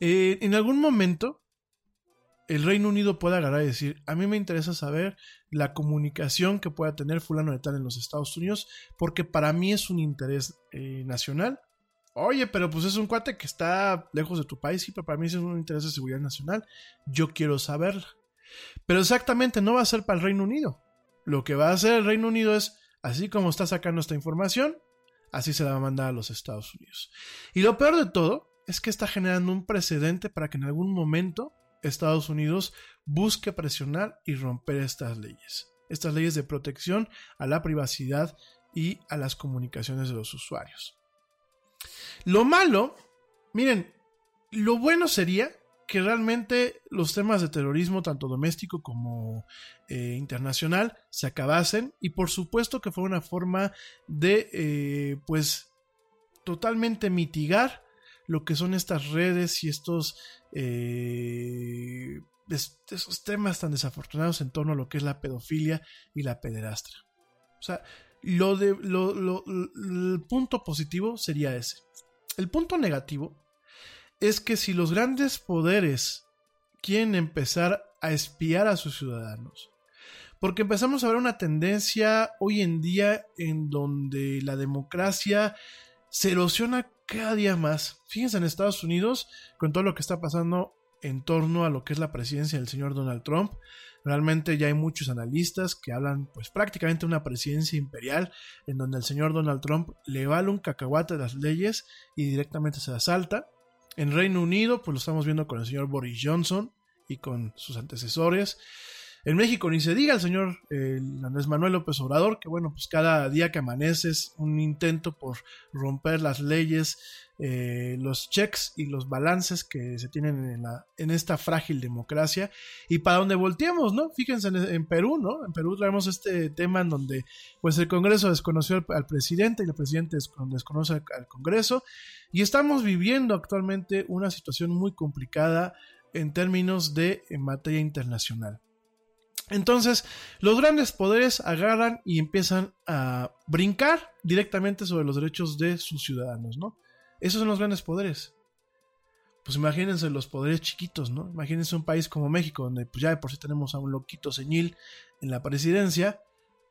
Eh, en algún momento, el Reino Unido puede agarrar y decir, a mí me interesa saber la comunicación que pueda tener fulano de tal en los Estados Unidos, porque para mí es un interés eh, nacional. Oye, pero pues es un cuate que está lejos de tu país, sí, pero para mí es un interés de seguridad nacional. Yo quiero saberla. Pero exactamente no va a ser para el Reino Unido. Lo que va a hacer el Reino Unido es, así como está sacando esta información, así se la va a mandar a los Estados Unidos. Y lo peor de todo es que está generando un precedente para que en algún momento Estados Unidos busque presionar y romper estas leyes. Estas leyes de protección a la privacidad y a las comunicaciones de los usuarios. Lo malo, miren, lo bueno sería que realmente los temas de terrorismo, tanto doméstico como eh, internacional, se acabasen y por supuesto que fuera una forma de, eh, pues, totalmente mitigar lo que son estas redes y estos eh, esos temas tan desafortunados en torno a lo que es la pedofilia y la pederastra. O sea, lo de, lo, el punto positivo sería ese. El punto negativo es que si los grandes poderes quieren empezar a espiar a sus ciudadanos, porque empezamos a ver una tendencia hoy en día en donde la democracia se erosiona cada día más. Fíjense en Estados Unidos, con todo lo que está pasando en torno a lo que es la presidencia del señor Donald Trump, realmente ya hay muchos analistas que hablan pues prácticamente una presidencia imperial en donde el señor Donald Trump le vale un cacahuate las leyes y directamente se asalta. En Reino Unido pues lo estamos viendo con el señor Boris Johnson y con sus antecesores. En México ni se diga el señor Andrés Manuel López Obrador, que bueno, pues cada día que amanece es un intento por romper las leyes, eh, los checks y los balances que se tienen en, la, en esta frágil democracia. Y para donde volteamos, ¿no? Fíjense en, Perú, ¿no? En Perú traemos este tema en donde pues el Congreso desconoció al, presidente y el presidente desconoce al, al Congreso. Y estamos viviendo actualmente una situación muy complicada en términos de en materia internacional. Entonces, los grandes poderes agarran y empiezan a brincar directamente sobre los derechos de sus ciudadanos, ¿no? Esos son los grandes poderes. Pues imagínense los poderes chiquitos, ¿no? Imagínense un país como México, donde pues ya de por sí tenemos a un loquito señil en la presidencia,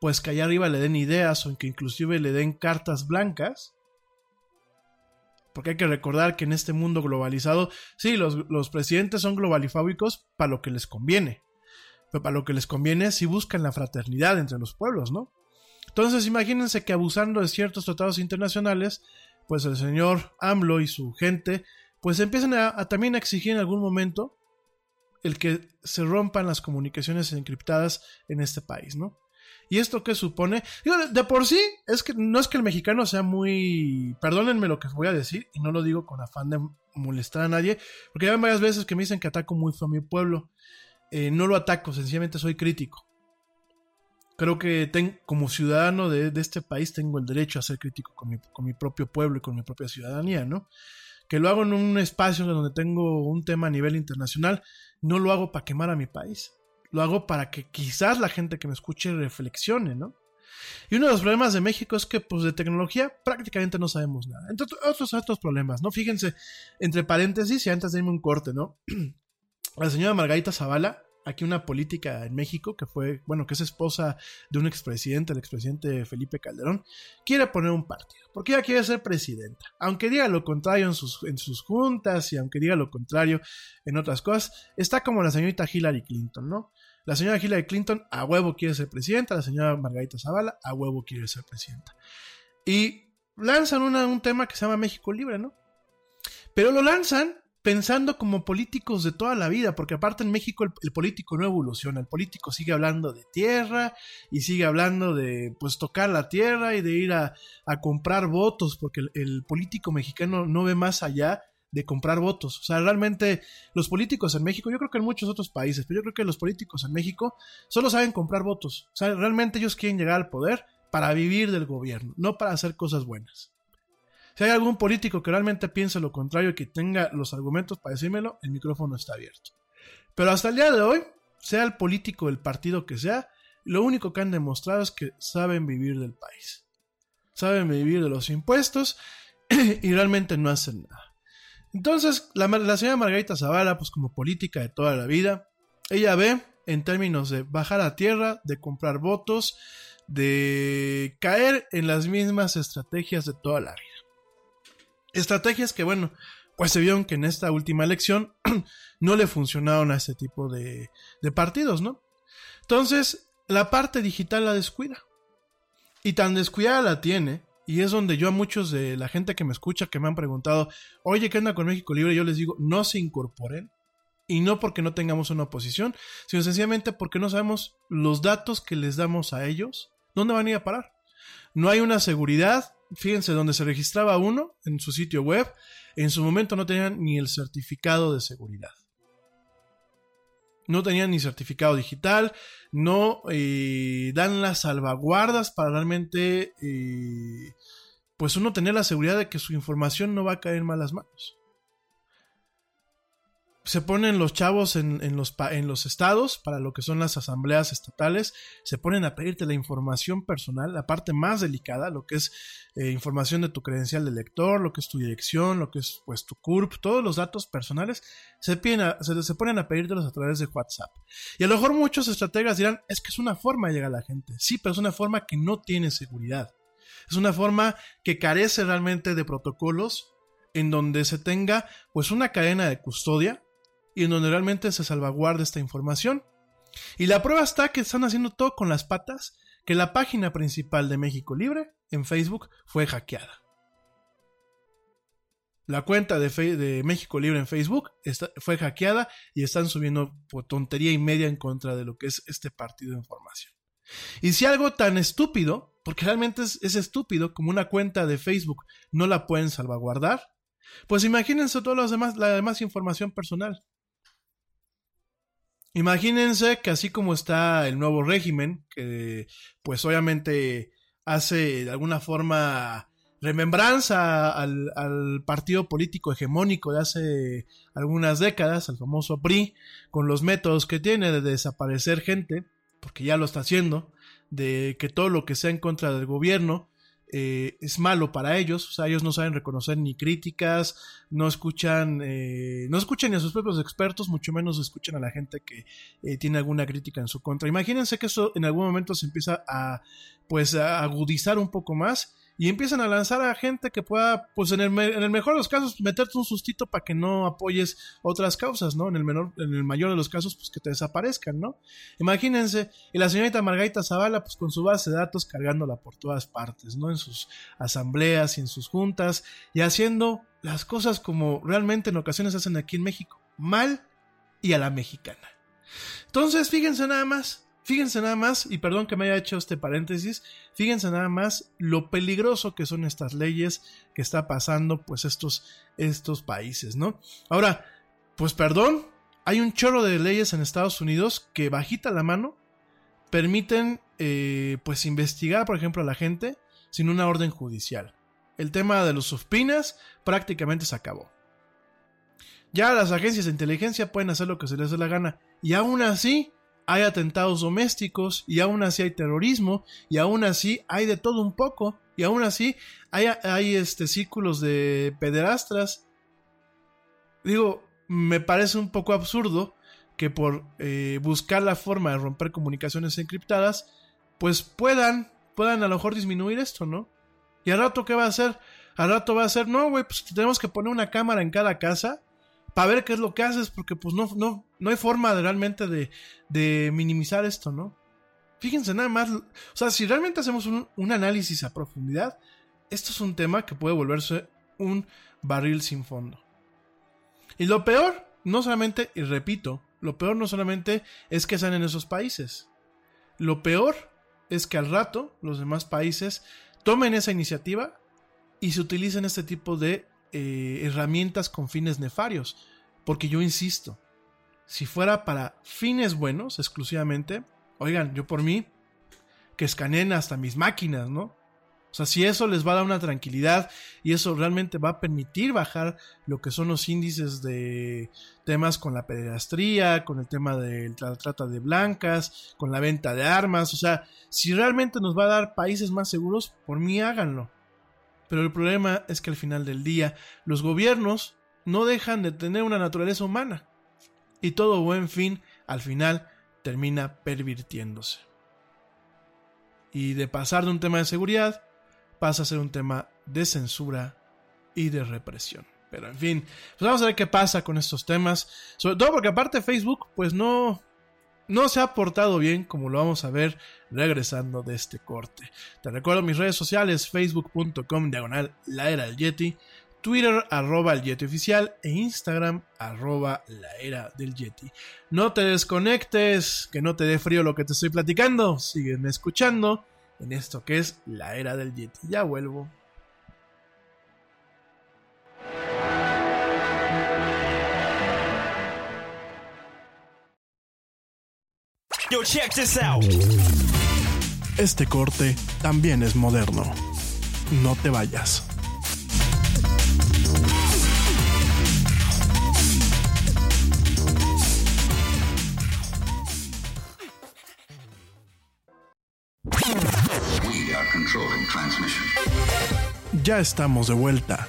pues que allá arriba le den ideas o que inclusive le den cartas blancas. Porque hay que recordar que en este mundo globalizado, sí, los, los presidentes son globalifábicos para lo que les conviene. Pero para lo que les conviene si buscan la fraternidad entre los pueblos, ¿no? Entonces imagínense que abusando de ciertos tratados internacionales, pues el señor AMLO y su gente, pues empiezan a, también a exigir en algún momento el que se rompan las comunicaciones encriptadas en este país, ¿no? ¿Y esto qué supone? Digo, de, por sí, es que no es que el mexicano sea muy. Perdónenme lo que voy a decir, y no lo digo con afán de molestar a nadie, porque ya ven varias veces que me dicen que ataco muy feo a mi pueblo. Eh, no lo ataco, sencillamente soy crítico. Creo que como ciudadano de, este país tengo el derecho a ser crítico con mi, propio pueblo y con mi propia ciudadanía, ¿no? Que lo hago en un espacio donde tengo un tema a nivel internacional, no lo hago para quemar a mi país lo hago para que quizás la gente que me escuche reflexione, ¿no? Y uno de los problemas de México es que, pues, de tecnología prácticamente no sabemos nada. Entre otros, otros problemas, ¿no? Fíjense, entre paréntesis, y antes de irme un corte, ¿no? *clears throat* La señora Margarita Zavala aquí una política en México que fue, bueno, que es esposa de un expresidente, el expresidente Felipe Calderón, quiere poner un partido, porque ella quiere ser presidenta. Aunque diga lo contrario en sus, en sus juntas y aunque diga lo contrario en otras cosas, está como la señorita Hillary Clinton, ¿no? La señora Hillary Clinton a huevo quiere ser presidenta, la señora Margarita Zavala a huevo quiere ser presidenta. Y lanzan un tema que se llama México Libre, ¿no? Pero lo lanzan pensando como políticos de toda la vida, porque aparte en México el, político no evoluciona, el político sigue hablando de tierra y sigue hablando de pues tocar la tierra y de ir a, comprar votos, porque el, político mexicano no ve más allá de comprar votos. O sea, realmente los políticos en México, yo creo que en muchos otros países, pero yo creo que los políticos en México solo saben comprar votos. O sea, realmente ellos quieren llegar al poder para vivir del gobierno, no para hacer cosas buenas. Si hay algún político que realmente piense lo contrario y que tenga los argumentos para decírmelo, el micrófono está abierto. Pero hasta el día de hoy, sea el político del partido que sea, lo único que han demostrado es que saben vivir del país. Saben vivir de los impuestos *clears throat* y realmente no hacen nada. Entonces, la, señora Margarita Zavala, pues como política de toda la vida, ella ve en términos de bajar a tierra, de comprar votos, de caer en las mismas estrategias de toda la vida. Estrategias que, bueno, pues se vieron que en esta última elección *clears throat* no le funcionaron a este tipo de, partidos, ¿no? Entonces, la parte digital la descuida. Y tan descuidada la tiene, y es donde yo a muchos de la gente que me escucha que me han preguntado, oye, ¿qué anda con México Libre? Yo les digo, no se incorporen. Y no porque no tengamos una oposición, sino sencillamente porque no sabemos los datos que les damos a ellos, dónde van a ir a parar. No hay una seguridad, fíjense, donde se registraba uno en su sitio web, en su momento no tenían ni el certificado de seguridad. No tenían ni certificado digital, no eh, dan las salvaguardas para realmente, eh, pues uno tener la seguridad de que su información no va a caer en malas manos se ponen los chavos en, los, en los estados para lo que son las asambleas estatales, se ponen a pedirte la información personal, la parte más delicada, lo que es eh, información de tu credencial de lector, lo que es tu dirección, lo que es pues tu CURP, todos los datos personales, se, se, se ponen a pedírtelos a través de WhatsApp. Y a lo mejor muchos estrategas dirán, es que es una forma de llegar a la gente. Sí, pero es una forma que no tiene seguridad. Es una forma que carece realmente de protocolos en donde se tenga pues una cadena de custodia y en donde realmente se salvaguarda esta información. Y la prueba está que están haciendo todo con las patas, que la página principal de México Libre en Facebook fue hackeada. La cuenta de, México Libre en Facebook fue hackeada y están subiendo tontería y media en contra de lo que es este partido de información. Y si algo tan estúpido, porque realmente es, es estúpido, como una cuenta de Facebook no la pueden salvaguardar, pues imagínense toda la demás información personal. Imagínense que así como está el nuevo régimen, que pues obviamente hace de alguna forma remembranza al, partido político hegemónico de hace algunas décadas, al famoso PRI, con los métodos que tiene de desaparecer gente, porque ya lo está haciendo, de que todo lo que sea en contra del gobierno eh, es malo para ellos, o sea, ellos no saben reconocer ni críticas, no escuchan, eh, no escuchan ni a sus propios expertos, mucho menos escuchan a la gente que eh, tiene alguna crítica en su contra. Imagínense que eso en algún momento se empieza a, pues, a agudizar un poco más y empiezan a lanzar a gente que pueda, pues en el, mejor de los casos, meterte un sustito para que no apoyes otras causas, ¿no? En el menor, en el mayor de los casos, pues que te desaparezcan, ¿no? Imagínense, y la señorita Margarita Zavala, pues con su base de datos cargándola por todas partes, ¿no? En sus asambleas y en sus juntas, y haciendo las cosas como realmente en ocasiones hacen aquí en México, mal y a la mexicana. Entonces, fíjense nada más, Fíjense nada más, y perdón que me haya hecho este paréntesis, fíjense nada más lo peligroso que son estas leyes que está pasando pues estos, estos países, ¿no? Ahora, pues perdón, hay un chorro de leyes en Estados Unidos que bajita la mano permiten eh, pues investigar, por ejemplo, a la gente sin una orden judicial. El tema de los subpinas prácticamente se acabó. Ya las agencias de inteligencia pueden hacer lo que se les dé la gana. Y aún así, hay atentados domésticos y aún así hay terrorismo y aún así hay de todo un poco y aún así hay, hay este, círculos de pederastras. Digo, me parece un poco absurdo que por eh, buscar la forma de romper comunicaciones encriptadas, pues puedan, puedan a lo mejor disminuir esto, ¿no? Y al rato, ¿qué va a hacer? Al rato va a ser, no, güey, pues tenemos que poner una cámara en cada casa para ver qué es lo que haces, porque pues no, no, no hay forma realmente de, de, minimizar esto, ¿no? Fíjense nada más, o sea, si realmente hacemos un, un, análisis a profundidad, esto es un tema que puede volverse un barril sin fondo. Y lo peor, no solamente, y repito, lo peor no solamente es que sean en esos países, lo peor es que al rato los demás países tomen esa iniciativa y se utilicen este tipo de eh, herramientas con fines nefarios. Porque yo insisto, si fuera para fines buenos exclusivamente, oigan, yo por mí, que escaneen hasta mis máquinas, ¿no? O sea, si eso les va a dar una tranquilidad y eso realmente va a permitir bajar lo que son los índices de temas con la pederastría, con el tema de la trata de blancas, con la venta de armas, o sea, si realmente nos va a dar países más seguros, por mí háganlo. Pero el problema es que al final del día los gobiernos no dejan de tener una naturaleza humana. Y todo buen fin al final termina pervirtiéndose. Y de pasar de un tema de seguridad pasa a ser un tema de censura y de represión. Pero en fin, pues vamos a ver qué pasa con estos temas. Sobre todo porque aparte Facebook pues no, no se ha portado bien, como lo vamos a ver regresando de este corte. Te recuerdo mis redes sociales, facebook.com diagonal la era del Yeti, Twitter arroba el Yeti oficial e Instagram arroba la era del Yeti. No te desconectes, que no te dé frío lo que te estoy platicando, sígueme escuchando en esto que es la era del Yeti. Ya vuelvo. Yo, check this out. Este corte también es moderno. No te vayas. Ya estamos de vuelta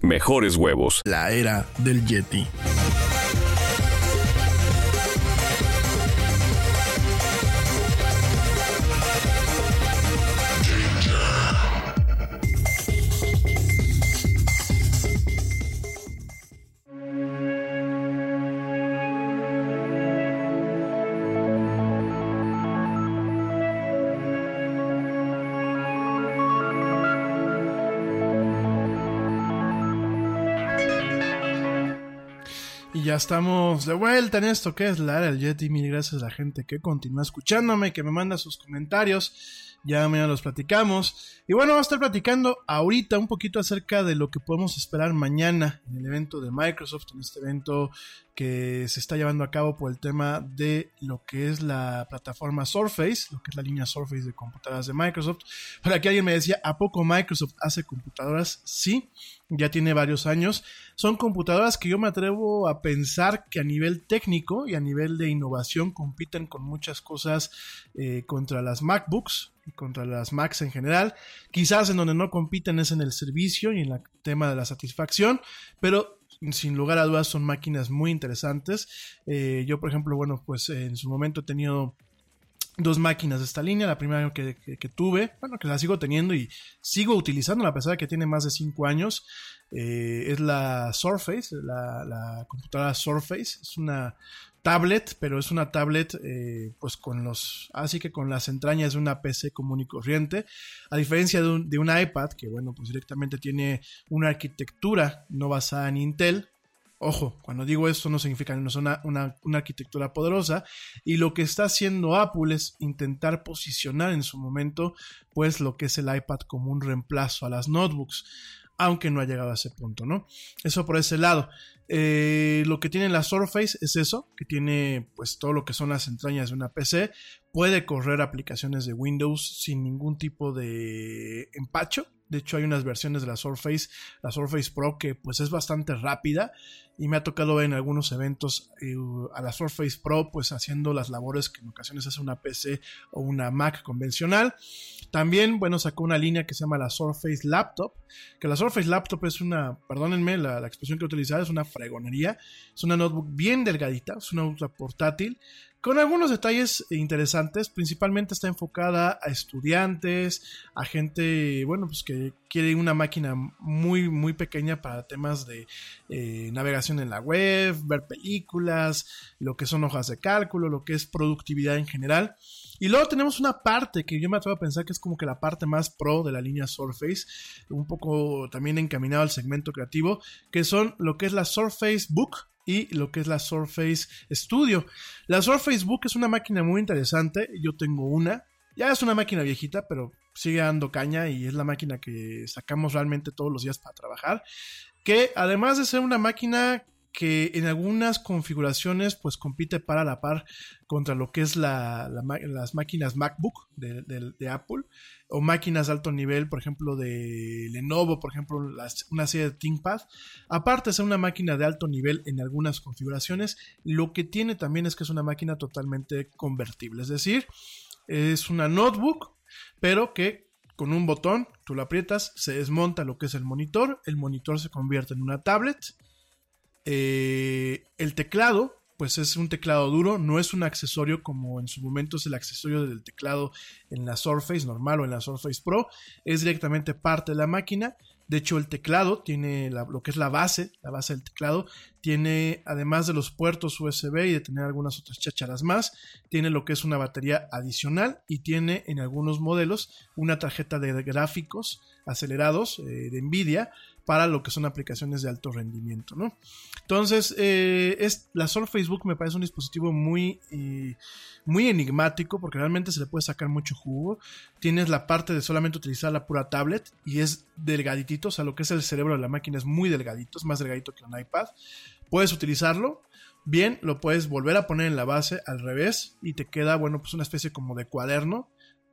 mejores huevos. la era del Yeti. Estamos de vuelta en esto que es la era del Yeti. Mil gracias a la gente que continúa escuchándome, que me manda sus comentarios. Ya mañana los platicamos. Y bueno, vamos a estar platicando ahorita un poquito acerca de lo que podemos esperar mañana en el evento de Microsoft, en este evento que se está llevando a cabo por el tema de lo que es la plataforma Surface, lo que es la línea Surface de computadoras de Microsoft. Por aquí alguien me decía, ¿a poco Microsoft hace computadoras? Sí, ya tiene varios años. Son computadoras que yo me atrevo a pensar que a nivel técnico y a nivel de innovación compiten con muchas cosas eh, contra las MacBooks y contra las Macs en general. Quizás en donde no compiten es en el servicio y en el tema de la satisfacción, pero sin lugar a dudas son máquinas muy interesantes. Eh, yo, por ejemplo, bueno, pues en su momento he tenido dos máquinas de esta línea. La primera que, tuve, bueno, que la sigo teniendo y sigo utilizando, a pesar de que tiene más de 5 años, eh, es la Surface, la, la, computadora Surface. Es una tablet, pero es una tablet eh, pues con los, así que con las entrañas de una PC común y corriente, a diferencia de un, de un iPad que bueno pues directamente tiene una arquitectura no basada en Intel, Ojo, cuando digo esto no significa que no una, una, arquitectura poderosa y lo que está haciendo Apple es intentar posicionar en su momento pues lo que es el iPad como un reemplazo a las notebooks, aunque no ha llegado a ese punto, ¿no? Eso por ese lado. Eh, lo que tiene la Surface es eso, que tiene pues todo lo que son las entrañas de una PC, puede correr aplicaciones de Windows sin ningún tipo de empacho. De hecho, hay unas versiones de la Surface, la Surface Pro, que pues es bastante rápida y me ha tocado ver en algunos eventos eh, a la Surface Pro pues haciendo las labores que en ocasiones hace una PC o una Mac convencional. También, bueno, sacó una línea que se llama la Surface Laptop, que la Surface Laptop es una, perdónenme la, la expresión que he utilizado, es una fregonería, es una notebook bien delgadita, es una ultra portátil, con algunos detalles interesantes, principalmente está enfocada a estudiantes, a gente, bueno, pues que quiere una máquina muy, muy pequeña para temas de eh, navegación en la web, ver películas, lo que son hojas de cálculo, lo que es productividad en general. Y luego tenemos una parte que yo me atrevo a pensar que es como que la parte más pro de la línea Surface, un poco también encaminado al segmento creativo, que son lo que es la Surface Book, y lo que es la Surface Studio. La Surface Book es una máquina muy interesante, yo tengo una, ya es una máquina viejita, pero sigue dando caña y es la máquina que sacamos realmente todos los días para trabajar, que además de ser una máquina que en algunas configuraciones pues compite para la par contra lo que es la, las máquinas MacBook de, Apple o máquinas de alto nivel, por ejemplo de Lenovo, por ejemplo una serie de ThinkPad. Aparte de una máquina de alto nivel en algunas configuraciones, lo que tiene también es que es una máquina totalmente convertible, es decir, es una notebook, pero que con un botón, tú lo aprietas, se desmonta lo que es el monitor, el monitor se convierte en una tablet, eh, el teclado, pues es un teclado duro, no es un accesorio como en su momento es el accesorio del teclado en la Surface normal o en la Surface Pro, es directamente parte de la máquina. De hecho, el teclado tiene lo que es la base, la base del teclado, tiene, además de los puertos USB y de tener algunas otras chacharas más, tiene lo que es una batería adicional y tiene en algunos modelos una tarjeta de gráficos acelerados eh, de Nvidia para lo que son aplicaciones de alto rendimiento, ¿no? Entonces, eh, es, la Sol Facebook me parece un dispositivo muy, eh, muy enigmático porque realmente se le puede sacar mucho jugo. Tienes la parte de solamente utilizar la pura tablet y es delgaditito, o sea, lo que es el cerebro de la máquina es muy delgadito, es más delgadito que un iPad. Puedes utilizarlo, bien, lo puedes volver a poner en la base al revés y te queda, bueno, pues una especie como de cuaderno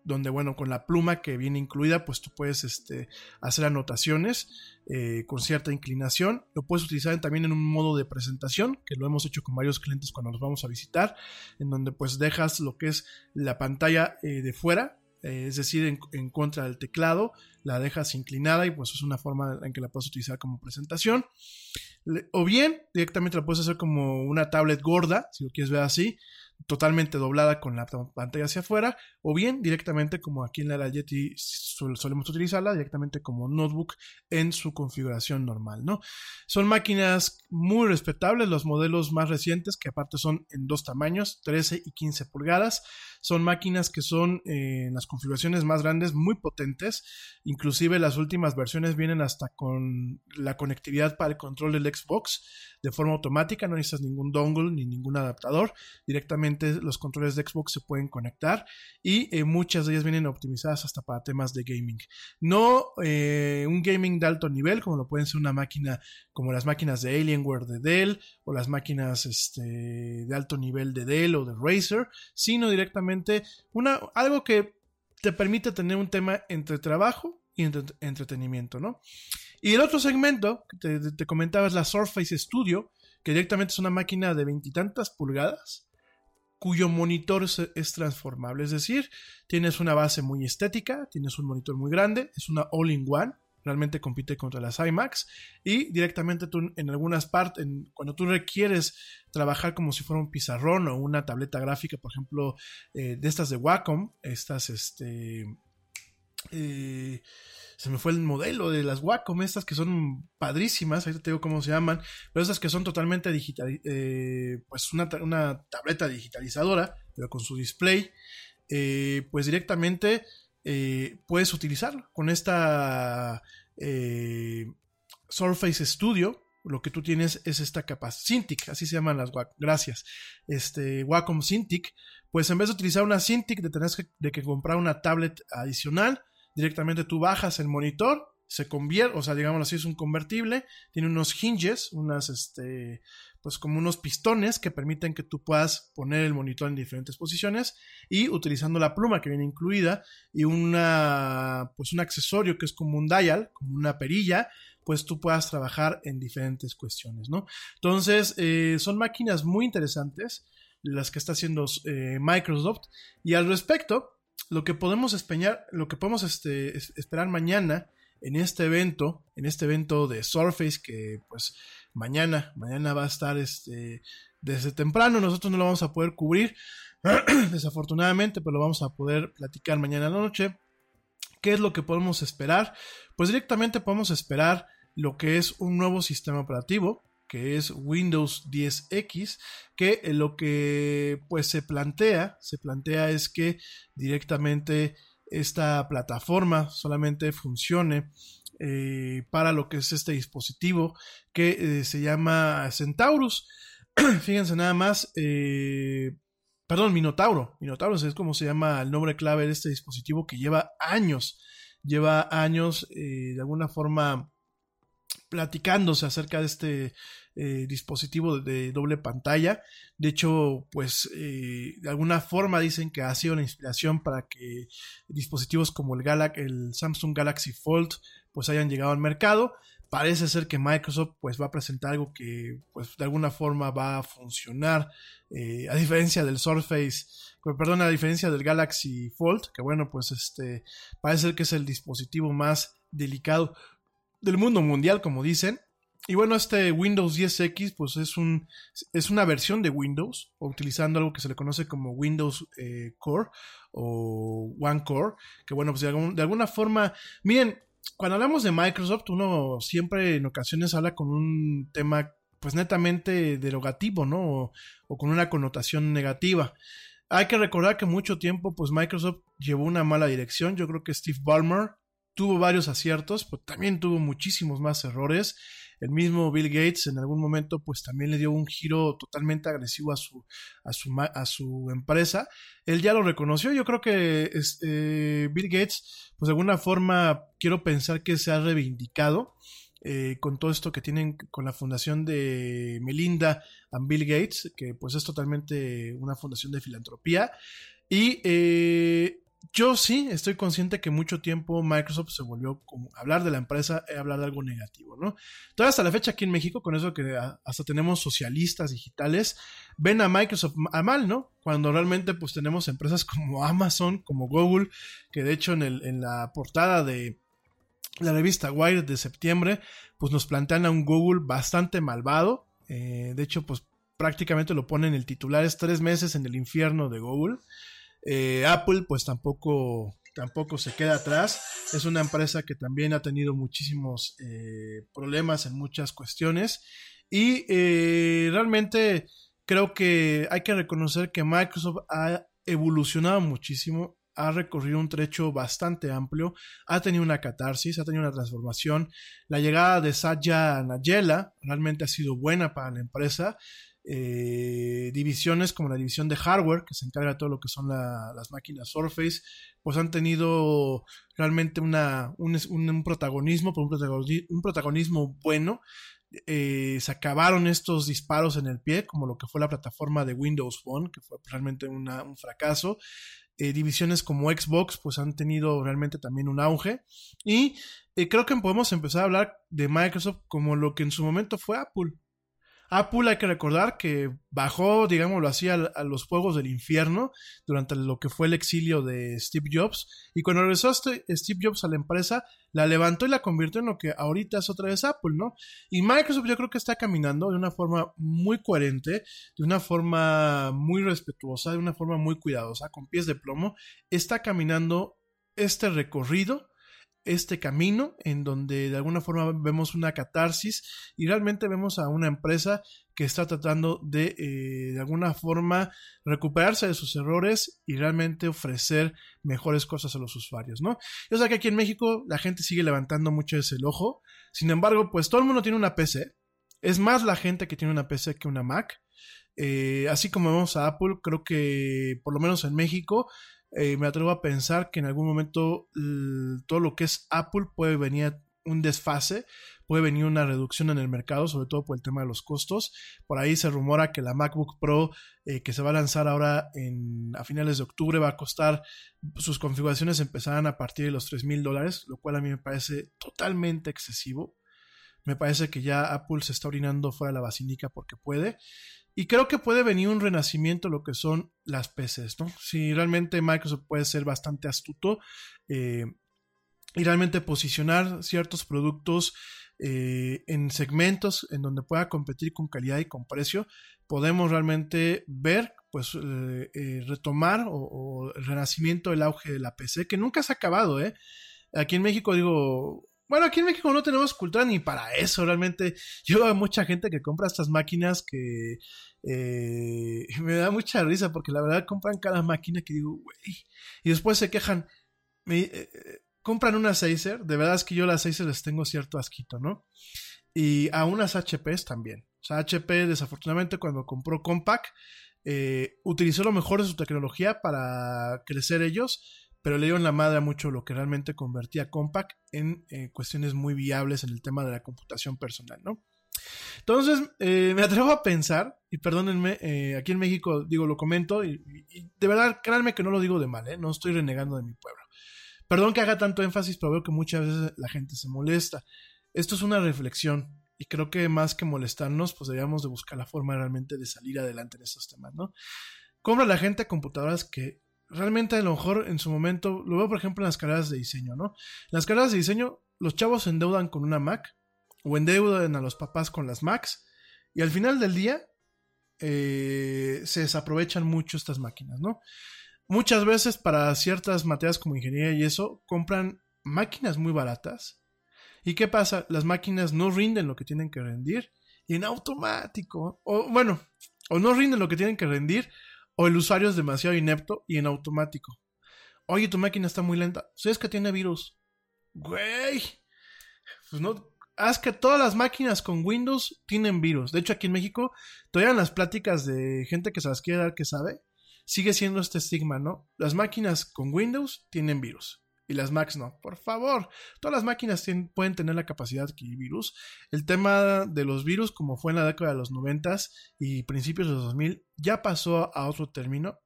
donde, bueno, con la pluma que viene incluida, pues tú puedes este, hacer anotaciones eh, con cierta inclinación. Lo puedes utilizar también en un modo de presentación, que lo hemos hecho con varios clientes cuando los vamos a visitar, en donde pues dejas lo que es la pantalla eh, de fuera, eh, es decir, en, en, contra del teclado, la dejas inclinada y pues es una forma en que la puedes utilizar como presentación. O bien, directamente la puedes hacer como una tablet gorda, si lo quieres ver así, totalmente doblada con la pantalla hacia afuera, o bien directamente como aquí en la Yeti solemos utilizarla, directamente como notebook en su configuración normal, ¿no? Son máquinas muy respetables, los modelos más recientes, que aparte son en dos tamaños, 13 y 15 pulgadas, son máquinas que son eh, en las configuraciones más grandes muy potentes, inclusive las últimas versiones vienen hasta con la conectividad para el control del Xbox de forma automática, no necesitas ningún dongle ni ningún adaptador, directamente los controles de Xbox se pueden conectar y eh, muchas de ellas vienen optimizadas hasta para temas de gaming. No eh, un gaming de alto nivel, como lo pueden ser una máquina como las máquinas de Alienware de Dell o las máquinas este, de alto nivel de Dell o de Razer, sino directamente una, algo que te permite tener un tema entre trabajo y entretenimiento, ¿no? Y el otro segmento que te, comentaba es la Surface Studio, que directamente es una máquina de veintitantas pulgadas, cuyo monitor es, transformable. Es decir, tienes una base muy estética, tienes un monitor muy grande, es una all-in-one, realmente compite contra las iMacs y directamente tú en algunas partes, cuando tú requieres trabajar como si fuera un pizarrón o una tableta gráfica, por ejemplo, eh, de estas de Wacom, estas, este, eh, se me fue el modelo de las Wacom, estas que son padrísimas, ahí te digo cómo se llaman, pero estas que son totalmente digital, eh, pues una, tableta digitalizadora, pero con su display, eh, pues directamente eh, puedes utilizarlo con esta Surface Studio. Lo que tú tienes es esta capa Cintiq, así se llaman las Wacom, gracias. Este Wacom Cintiq, pues en vez de utilizar una Cintiq, de tener de que comprar una tablet adicional, directamente tú bajas el monitor, se convierte, o sea, digamos así, es un convertible, tiene unos hinges, unas, este, pues como unos pistones que permiten que tú puedas poner el monitor en diferentes posiciones y utilizando la pluma que viene incluida y una, pues un accesorio que es como un dial, como una perilla, pues tú puedas trabajar en diferentes cuestiones, ¿no? Entonces, eh, son máquinas muy interesantes las que está haciendo eh, Microsoft y al respecto, lo que podemos esperar, lo que podemos este, esperar mañana en este evento, en este evento de Surface, que pues mañana, mañana va a estar este, desde temprano, nosotros no lo vamos a poder cubrir, *clears throat* desafortunadamente, pero lo vamos a poder platicar mañana a la noche. ¿Qué es lo que podemos esperar? Pues directamente podemos esperar lo que es un nuevo sistema operativo, que es Windows 10X, que eh, lo que pues se plantea, se plantea es que directamente esta plataforma solamente funcione eh, para lo que es este dispositivo que eh, se llama Centaurus. *clears throat* Fíjense nada más, perdón, Minotauro. Minotauro es como se llama el nombre clave de este dispositivo que lleva años, lleva años de alguna forma platicándose acerca de este eh, dispositivo de, doble pantalla. De hecho, pues eh, de alguna forma dicen que ha sido la inspiración para que dispositivos como el, el Samsung Galaxy Fold pues hayan llegado al mercado. Parece ser que Microsoft pues va a presentar algo que pues de alguna forma va a funcionar eh, a diferencia del Surface, perdón, a diferencia del Galaxy Fold, que bueno pues este parece ser que es el dispositivo más delicado del mundo mundial, como dicen. Y bueno, este Windows 10X pues es, un, es una versión de Windows, utilizando algo que se le conoce como Windows eh, Core o One Core, que bueno, pues de, alguna forma, miren, cuando hablamos de Microsoft, uno siempre en ocasiones habla con un tema pues netamente derogativo, ¿no? O, o con una connotación negativa. Hay que recordar que mucho tiempo pues Microsoft llevó una mala dirección, yo creo que Steve Ballmer tuvo varios aciertos, pero también tuvo muchísimos más errores. El mismo Bill Gates en algún momento pues también le dio un giro totalmente agresivo a su, a su, a su empresa. Él ya lo reconoció. Yo creo que eh, Bill Gates pues de alguna forma quiero pensar que se ha reivindicado. Eh, con todo esto que tienen con la fundación de Melinda and Bill Gates, que pues es totalmente una fundación de filantropía. Y eh, yo sí estoy consciente que mucho tiempo Microsoft se volvió como hablar de la empresa y hablar de algo negativo, ¿no? Todavía hasta la fecha aquí en México, con eso que hasta tenemos socialistas digitales, ven a Microsoft a mal, ¿no? Cuando realmente pues tenemos empresas como Amazon, como Google, que de hecho en, el, en la portada de la revista Wired de septiembre, pues nos plantean a un Google bastante malvado. Eh, de hecho, pues prácticamente lo ponen el titular, es tres meses en el infierno de Google. Eh, Apple pues tampoco, tampoco se queda atrás. Es una empresa que también ha tenido muchísimos eh, problemas en muchas cuestiones. Y eh, realmente creo que hay que reconocer que Microsoft ha evolucionado muchísimo ha recorrido un trecho bastante amplio, ha tenido una catarsis, ha tenido una transformación. La llegada de Satya Nadella realmente ha sido buena para la empresa. Eh, divisiones como la división de hardware, que se encarga de todo lo que son las máquinas Surface, pues han tenido realmente un, protagonismo, un protagonismo, bueno. Eh, se acabaron estos disparos en el pie, como lo que fue la plataforma de Windows Phone, que fue realmente un fracaso. Eh, divisiones como Xbox pues han tenido realmente también un auge y creo que podemos empezar a hablar de Microsoft como lo que en su momento fue Apple. Apple hay que recordar que bajó, digámoslo así, a, los fuegos del infierno durante lo que fue el exilio de Steve Jobs. Y cuando regresó este Steve Jobs a la empresa, la levantó y la convirtió en lo que ahorita es otra vez Apple, ¿no? Y Microsoft yo creo que está caminando de una forma muy coherente, de una forma muy respetuosa, de una forma muy cuidadosa, con pies de plomo, está caminando este recorrido este camino en donde de alguna forma vemos una catarsis y realmente vemos a una empresa que está tratando de eh, de alguna forma recuperarse de sus errores y realmente ofrecer mejores cosas a los usuarios, ¿no? Yo sé que aquí en México la gente sigue levantando mucho ese ojo, sin embargo, pues todo el mundo tiene una PC, es más la gente que tiene una PC que una Mac, eh, así como vemos a Apple, creo que por lo menos en México eh, me atrevo a pensar que en algún momento todo lo que es Apple puede venir un desfase, puede venir una reducción en el mercado, sobre todo por el tema de los costos. Por ahí se rumora que la MacBook Pro eh, que se va a lanzar ahora a finales de octubre va a costar, sus configuraciones empezarán a partir de los 3 mil dólares, lo cual a mí me parece totalmente excesivo. Me parece que ya Apple se está orinando fuera de la basílica porque puede. Y creo que puede venir un renacimiento lo que son las PCs, ¿no? Si realmente Microsoft puede ser bastante astuto eh, y realmente posicionar ciertos productos eh, en segmentos en donde pueda competir con calidad y con precio, podemos realmente ver, pues, eh, retomar o, el renacimiento del auge de la PC, que nunca se ha acabado, ¿eh? Aquí en México, digo, bueno, aquí en México no tenemos cultura ni para eso, realmente. Yo veo mucha gente que compra estas máquinas que eh, *laughs* me da mucha risa porque la verdad compran cada máquina que digo, güey. Y después se quejan, me, eh, compran unas Acer, de verdad es que yo las Acer les tengo cierto asquito, ¿no? Y a unas HPs también. O sea, HP desafortunadamente cuando compró Compaq, eh, utilizó lo mejor de su tecnología para crecer ellos pero le en la madre mucho lo que realmente convertía Compaq en eh, cuestiones muy viables en el tema de la computación personal, ¿no? Entonces, eh, me atrevo a pensar, y perdónenme, eh, aquí en México, digo, lo comento, y, de verdad, créanme que no lo digo de mal, no estoy renegando de mi pueblo. Perdón que haga tanto énfasis, pero veo que muchas veces la gente se molesta. Esto es una reflexión, y creo que más que molestarnos, pues deberíamos de buscar la forma realmente de salir adelante en estos temas, ¿no? Compra la gente computadoras que realmente a lo mejor en su momento, lo veo por ejemplo en las carreras de diseño, ¿no? En las carreras de diseño, los chavos se endeudan con una Mac o endeudan a los papás con las Macs y al final del día eh, se desaprovechan mucho estas máquinas, ¿no? Muchas veces para ciertas materias como ingeniería y eso, compran máquinas muy baratas. ¿Y qué pasa? Las máquinas no rinden lo que tienen que rendir y en automático, o bueno, o no rinden lo que tienen que rendir o el usuario es demasiado inepto y en automático. Oye, tu máquina está muy lenta. ¿Sabes que tiene virus? Güey. Pues no. Haz que todas las máquinas con Windows tienen virus. De hecho, aquí en México, todavía en las pláticas de gente que se las quiere dar que sabe, sigue siendo este estigma, ¿no? Las máquinas con Windows tienen virus y las Macs no. Por favor, todas las máquinas pueden tener la capacidad de adquirir virus. El tema de los virus, como fue en la década de los 90 y principios de los 2000, ya pasó a otro término.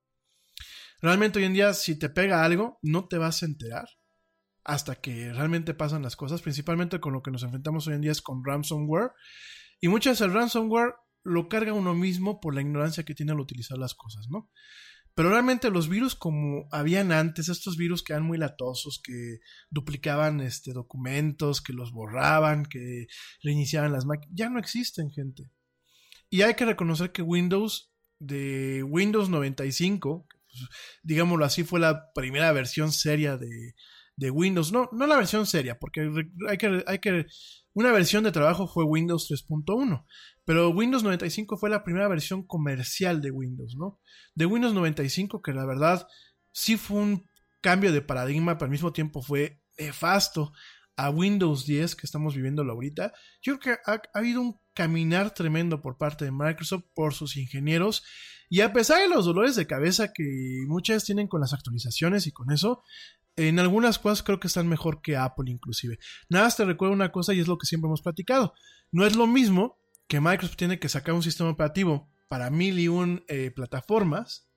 Realmente hoy en día, si te pega algo, no te vas a enterar hasta que realmente pasan las cosas. Principalmente con lo que nos enfrentamos hoy en día es con ransomware. Y muchas veces el ransomware lo carga uno mismo por la ignorancia que tiene al utilizar las cosas, ¿no? Pero realmente los virus como habían antes, estos virus que eran muy latosos, que duplicaban este, documentos, que los borraban, que reiniciaban las máquinas, ya no existen, gente. Y hay que reconocer que Windows, de Windows 95, pues, digámoslo así, fue la primera versión seria de, de Windows. No, no la versión seria, porque hay que, hay que. Una versión de trabajo fue Windows 3.1. Pero Windows 95 fue la primera versión comercial de Windows, ¿no? De Windows 95, que la verdad sí fue un cambio de paradigma, pero al mismo tiempo fue nefasto a Windows 10 que estamos viviendo ahorita. Yo creo que ha, ha, habido un caminar tremendo por parte de Microsoft, por sus ingenieros, y a pesar de los dolores de cabeza que muchas tienen con las actualizaciones y con eso, en algunas cosas creo que están mejor que Apple inclusive. Nada más te recuerdo una cosa y es lo que siempre hemos platicado. No es lo mismo que Microsoft tiene que sacar un sistema operativo para mil y un eh, plataformas,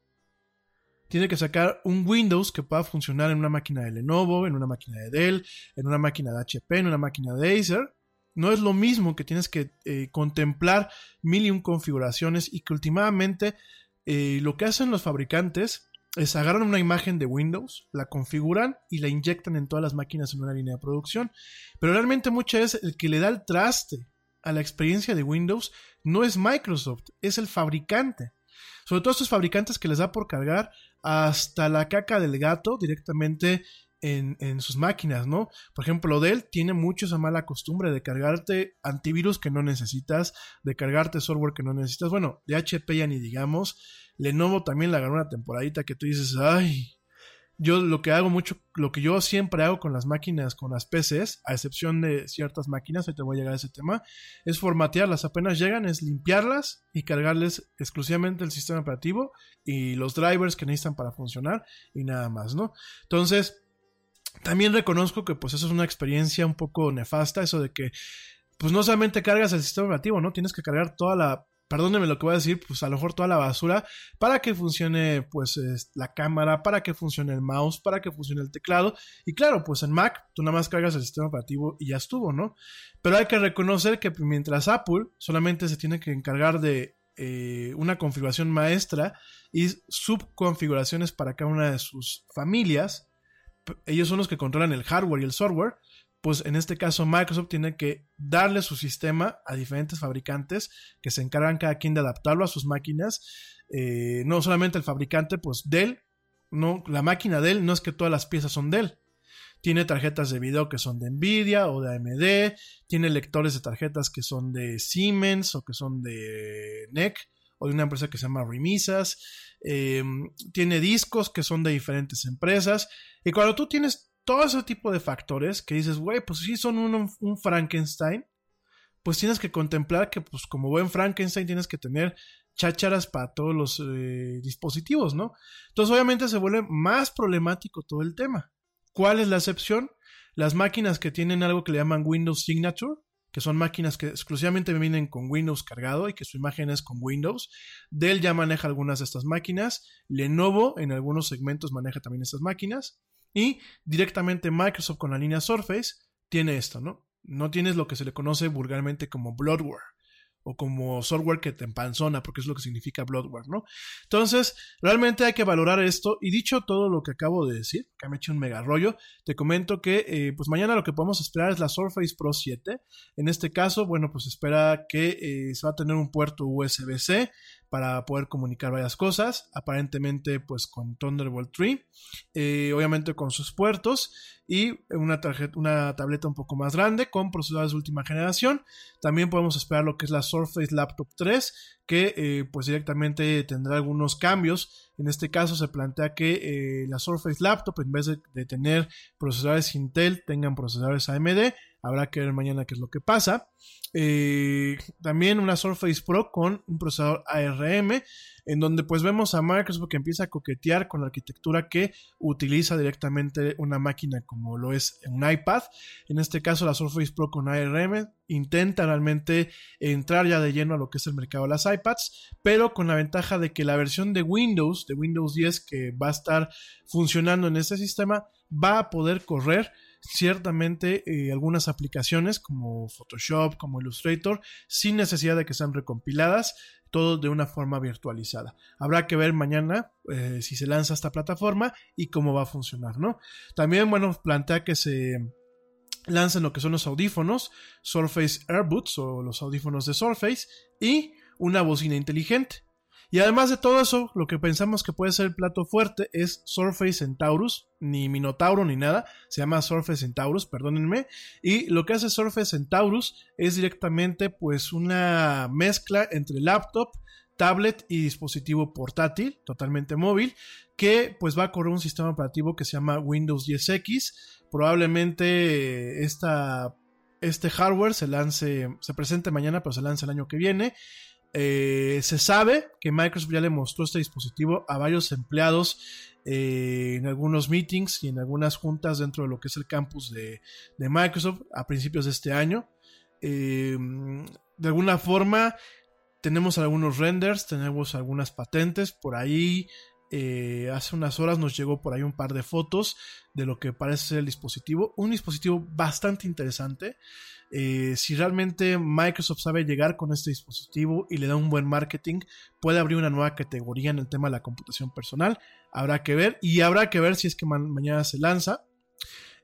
tiene que sacar un Windows que pueda funcionar en una máquina de Lenovo, en una máquina de Dell, en una máquina de HP, en una máquina de Acer. No es lo mismo que tienes que eh, contemplar mil y un configuraciones y que últimamente eh, lo que hacen los fabricantes es agarran una imagen de Windows, la configuran y la inyectan en todas las máquinas en una línea de producción. Pero realmente muchas veces el que le da el traste a la experiencia de Windows no es Microsoft, es el fabricante. Sobre todo estos fabricantes que les da por cargar hasta la caca del gato directamente en, en, sus máquinas, ¿no? Por ejemplo, Dell tiene mucho esa mala costumbre de cargarte antivirus que no necesitas, de cargarte software que no necesitas. Bueno, de HP ya ni digamos. Lenovo también le agarró una temporadita que tú dices, ay, yo lo que hago mucho, lo que yo siempre hago con las máquinas, con las PCs, a excepción de ciertas máquinas, ahí te voy a llegar a ese tema, es formatearlas. Apenas llegan, es limpiarlas y cargarles exclusivamente el sistema operativo y los drivers que necesitan para funcionar y nada más, ¿no? Entonces, también reconozco que pues eso es una experiencia un poco nefasta, eso de que pues no solamente cargas el sistema operativo, ¿no? Tienes que cargar toda la perdónenme lo que voy a decir, pues a lo mejor toda la basura para que funcione pues la cámara, para que funcione el mouse, para que funcione el teclado. Y claro, pues en Mac tú nada más cargas el sistema operativo y ya estuvo, ¿no? Pero hay que reconocer que mientras Apple solamente se tiene que encargar de eh, una configuración maestra y subconfiguraciones para cada una de sus familias, ellos son los que controlan el hardware y el software, pues en este caso Microsoft tiene que darle su sistema a diferentes fabricantes que se encargan cada quien de adaptarlo a sus máquinas. Eh, no solamente el fabricante, pues Dell, no, la máquina Dell no es que todas las piezas son Dell. Tiene tarjetas de video que son de Nvidia o de AMD, tiene lectores de tarjetas que son de Siemens o que son de NEC o de una empresa que se llama Remisas, eh, tiene discos que son de diferentes empresas. Y cuando tú tienes todo ese tipo de factores que dices, güey, pues sí son un, Frankenstein, pues tienes que contemplar que, pues como buen Frankenstein, tienes que tener chácharas para todos los eh, dispositivos, ¿no? Entonces, obviamente se vuelve más problemático todo el tema. ¿Cuál es la excepción? Las máquinas que tienen algo que le llaman Windows Signature, que son máquinas que exclusivamente vienen con Windows cargado y que su imagen es con Windows. Dell ya maneja algunas de estas máquinas. Lenovo en algunos segmentos maneja también estas máquinas. Y directamente Microsoft con la línea Surface tiene esto, ¿no? No tienes lo que se le conoce vulgarmente como bloodware o como software que te empanzona, porque es lo que significa bloodware, ¿no? Entonces, realmente hay que valorar esto. Y dicho todo lo que acabo de decir, que me he hecho un mega rollo, te comento que eh, pues mañana lo que podemos esperar es la Surface Pro 7. En este caso, bueno, pues espera que eh, se va a tener un puerto USB-C para poder comunicar varias cosas, aparentemente pues con Thunderbolt 3, eh, obviamente con sus puertos y una, tarjeta, una tableta un poco más grande con procesadores de última generación. También podemos esperar lo que es la Surface Laptop 3, que eh, pues directamente tendrá algunos cambios. En este caso se plantea que eh, la Surface Laptop en vez de, de tener procesadores Intel tengan procesadores AMD. Habrá que ver mañana qué es lo que pasa. Eh, también una Surface Pro con un procesador ARM, en donde pues vemos a Microsoft que empieza a coquetear con la arquitectura que utiliza directamente una máquina como lo es un iPad. En este caso la Surface Pro con ARM intenta realmente entrar ya de lleno a lo que es el mercado de las iPads, pero con la ventaja de que la versión de Windows, de Windows 10 que va a estar funcionando en este sistema, va a poder correr ciertamente eh, algunas aplicaciones como Photoshop, como Illustrator, sin necesidad de que sean recompiladas, todo de una forma virtualizada. Habrá que ver mañana eh, si se lanza esta plataforma y cómo va a funcionar, ¿no? También, bueno, plantea que se lancen lo que son los audífonos, Surface Airbuds o los audífonos de Surface y una bocina inteligente. Y además de todo eso, lo que pensamos que puede ser el plato fuerte es Surface Centaurus, ni Minotauro ni nada, se llama Surface Centaurus, perdónenme. Y lo que hace Surface Centaurus es directamente pues una mezcla entre laptop, tablet y dispositivo portátil, totalmente móvil, que pues va a correr un sistema operativo que se llama Windows 10X. Probablemente esta, este hardware se lance, se presente mañana, pero se lance el año que viene. Eh, se sabe que Microsoft ya le mostró este dispositivo a varios empleados eh, en algunos meetings y en algunas juntas dentro de lo que es el campus de, Microsoft a principios de este año. Eh, de alguna forma, tenemos algunos renders, tenemos algunas patentes por ahí. hace unas horas nos llegó por ahí un par de fotos de lo que parece ser el dispositivo. Un dispositivo bastante interesante. Eh, si realmente Microsoft sabe llegar con este dispositivo y le da un buen marketing, puede abrir una nueva categoría en el tema de la computación personal. Habrá que ver y habrá que ver si es que mañana se lanza.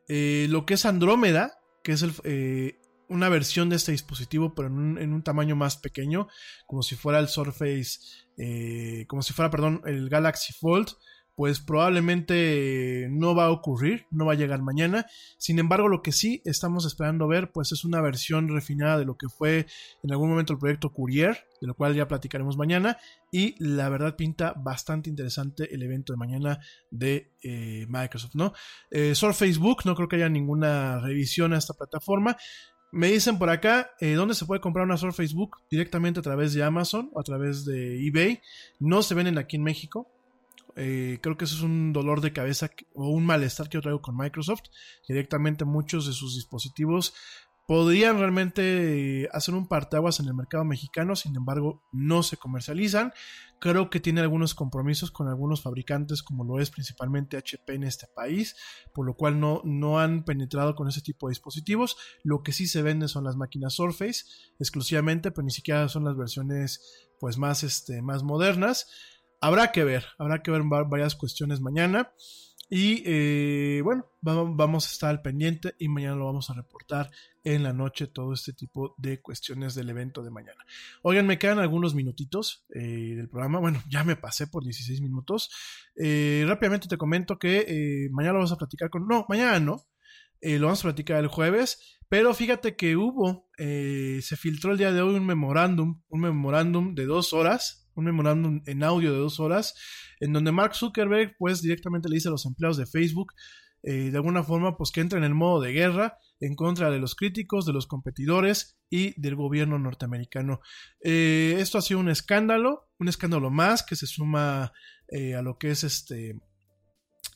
Eh, lo que es Andrómeda, que es eh, una versión de este dispositivo, pero en un, en un, tamaño más pequeño, como si fuera el Surface, como si fuera, perdón, el Galaxy Fold pues probablemente no va a ocurrir, no va a llegar mañana. Sin embargo, lo que sí estamos esperando ver, pues es una versión refinada de lo que fue en algún momento el proyecto Courier, de lo cual ya platicaremos mañana. Y la verdad pinta bastante interesante el evento de mañana de eh, Microsoft, ¿no? Eh, Facebook, no creo que haya ninguna revisión a esta plataforma. Me dicen por acá, eh, ¿dónde se puede comprar una Surface Facebook? Directamente a través de Amazon o a través de eBay. No se venden aquí en México. Eh, creo que eso es un dolor de cabeza o un malestar que yo traigo con Microsoft. Directamente muchos de sus dispositivos podrían realmente eh, hacer un parteaguas en el mercado mexicano, sin embargo no se comercializan. Creo que tiene algunos compromisos con algunos fabricantes, como lo es principalmente HP en este país, por lo cual no, no han penetrado con ese tipo de dispositivos. Lo que sí se vende son las máquinas Surface exclusivamente, pero ni siquiera son las versiones pues más, este, más modernas. Habrá que ver, habrá que ver varias cuestiones mañana. Y eh, bueno, vamos a estar al pendiente y mañana lo vamos a reportar en la noche todo este tipo de cuestiones del evento de mañana. Oigan, me quedan algunos minutitos eh, del programa. Bueno, ya me pasé por 16 minutos. Eh, rápidamente te comento que mañana lo vamos a platicar con... No, mañana no. lo vamos a platicar el jueves. Pero fíjate que hubo, se filtró el día de hoy un memorándum, un memorándum de dos horas un memorándum en audio de dos horas, en donde Mark Zuckerberg, pues directamente le dice a los empleados de Facebook, eh, de alguna forma, pues que entren en el modo de guerra en contra de los críticos, de los competidores y del gobierno norteamericano. Eh, esto ha sido un escándalo, un escándalo más que se suma eh, a lo que es este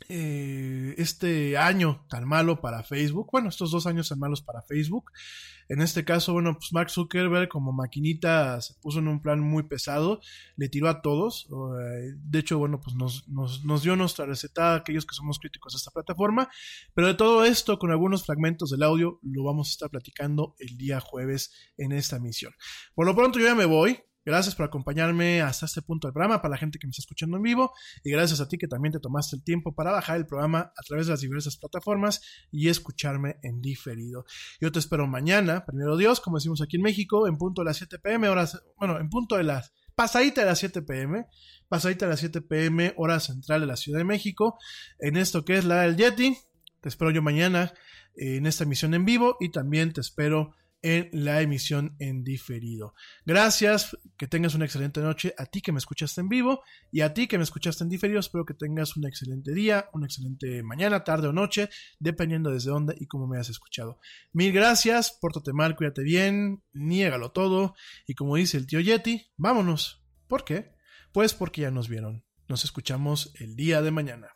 eh, este año tan malo para Facebook, bueno, estos dos años tan malos para Facebook. En este caso, bueno, pues Mark Zuckerberg como maquinita se puso en un plan muy pesado, le tiró a todos. Eh, de hecho, bueno, pues nos, nos, dio nuestra receta a aquellos que somos críticos de esta plataforma. Pero de todo esto, con algunos fragmentos del audio, lo vamos a estar platicando el día jueves en esta emisión. Por lo pronto, yo ya me voy. Gracias por acompañarme hasta este punto del programa, para la gente que me está escuchando en vivo, y gracias a ti que también te tomaste el tiempo para bajar el programa a través de las diversas plataformas y escucharme en diferido. Yo te espero mañana, primero Dios, como decimos aquí en México, en punto de las 7 pm, horas, bueno, en punto de las pasadita de las 7 pm, pasadita de las 7 pm, hora central de la Ciudad de México, en esto que es la del Yeti. Te espero yo mañana en esta emisión en vivo y también te espero en la emisión en diferido. Gracias, que tengas una excelente noche a ti que me escuchaste en vivo y a ti que me escuchaste en diferido. Espero que tengas un excelente día, una excelente mañana, tarde o noche, dependiendo desde dónde y cómo me has escuchado. Mil gracias, pórtate mal, cuídate bien, niégalo todo y como dice el tío Yeti, vámonos. ¿Por qué? Pues porque ya nos vieron. Nos escuchamos el día de mañana.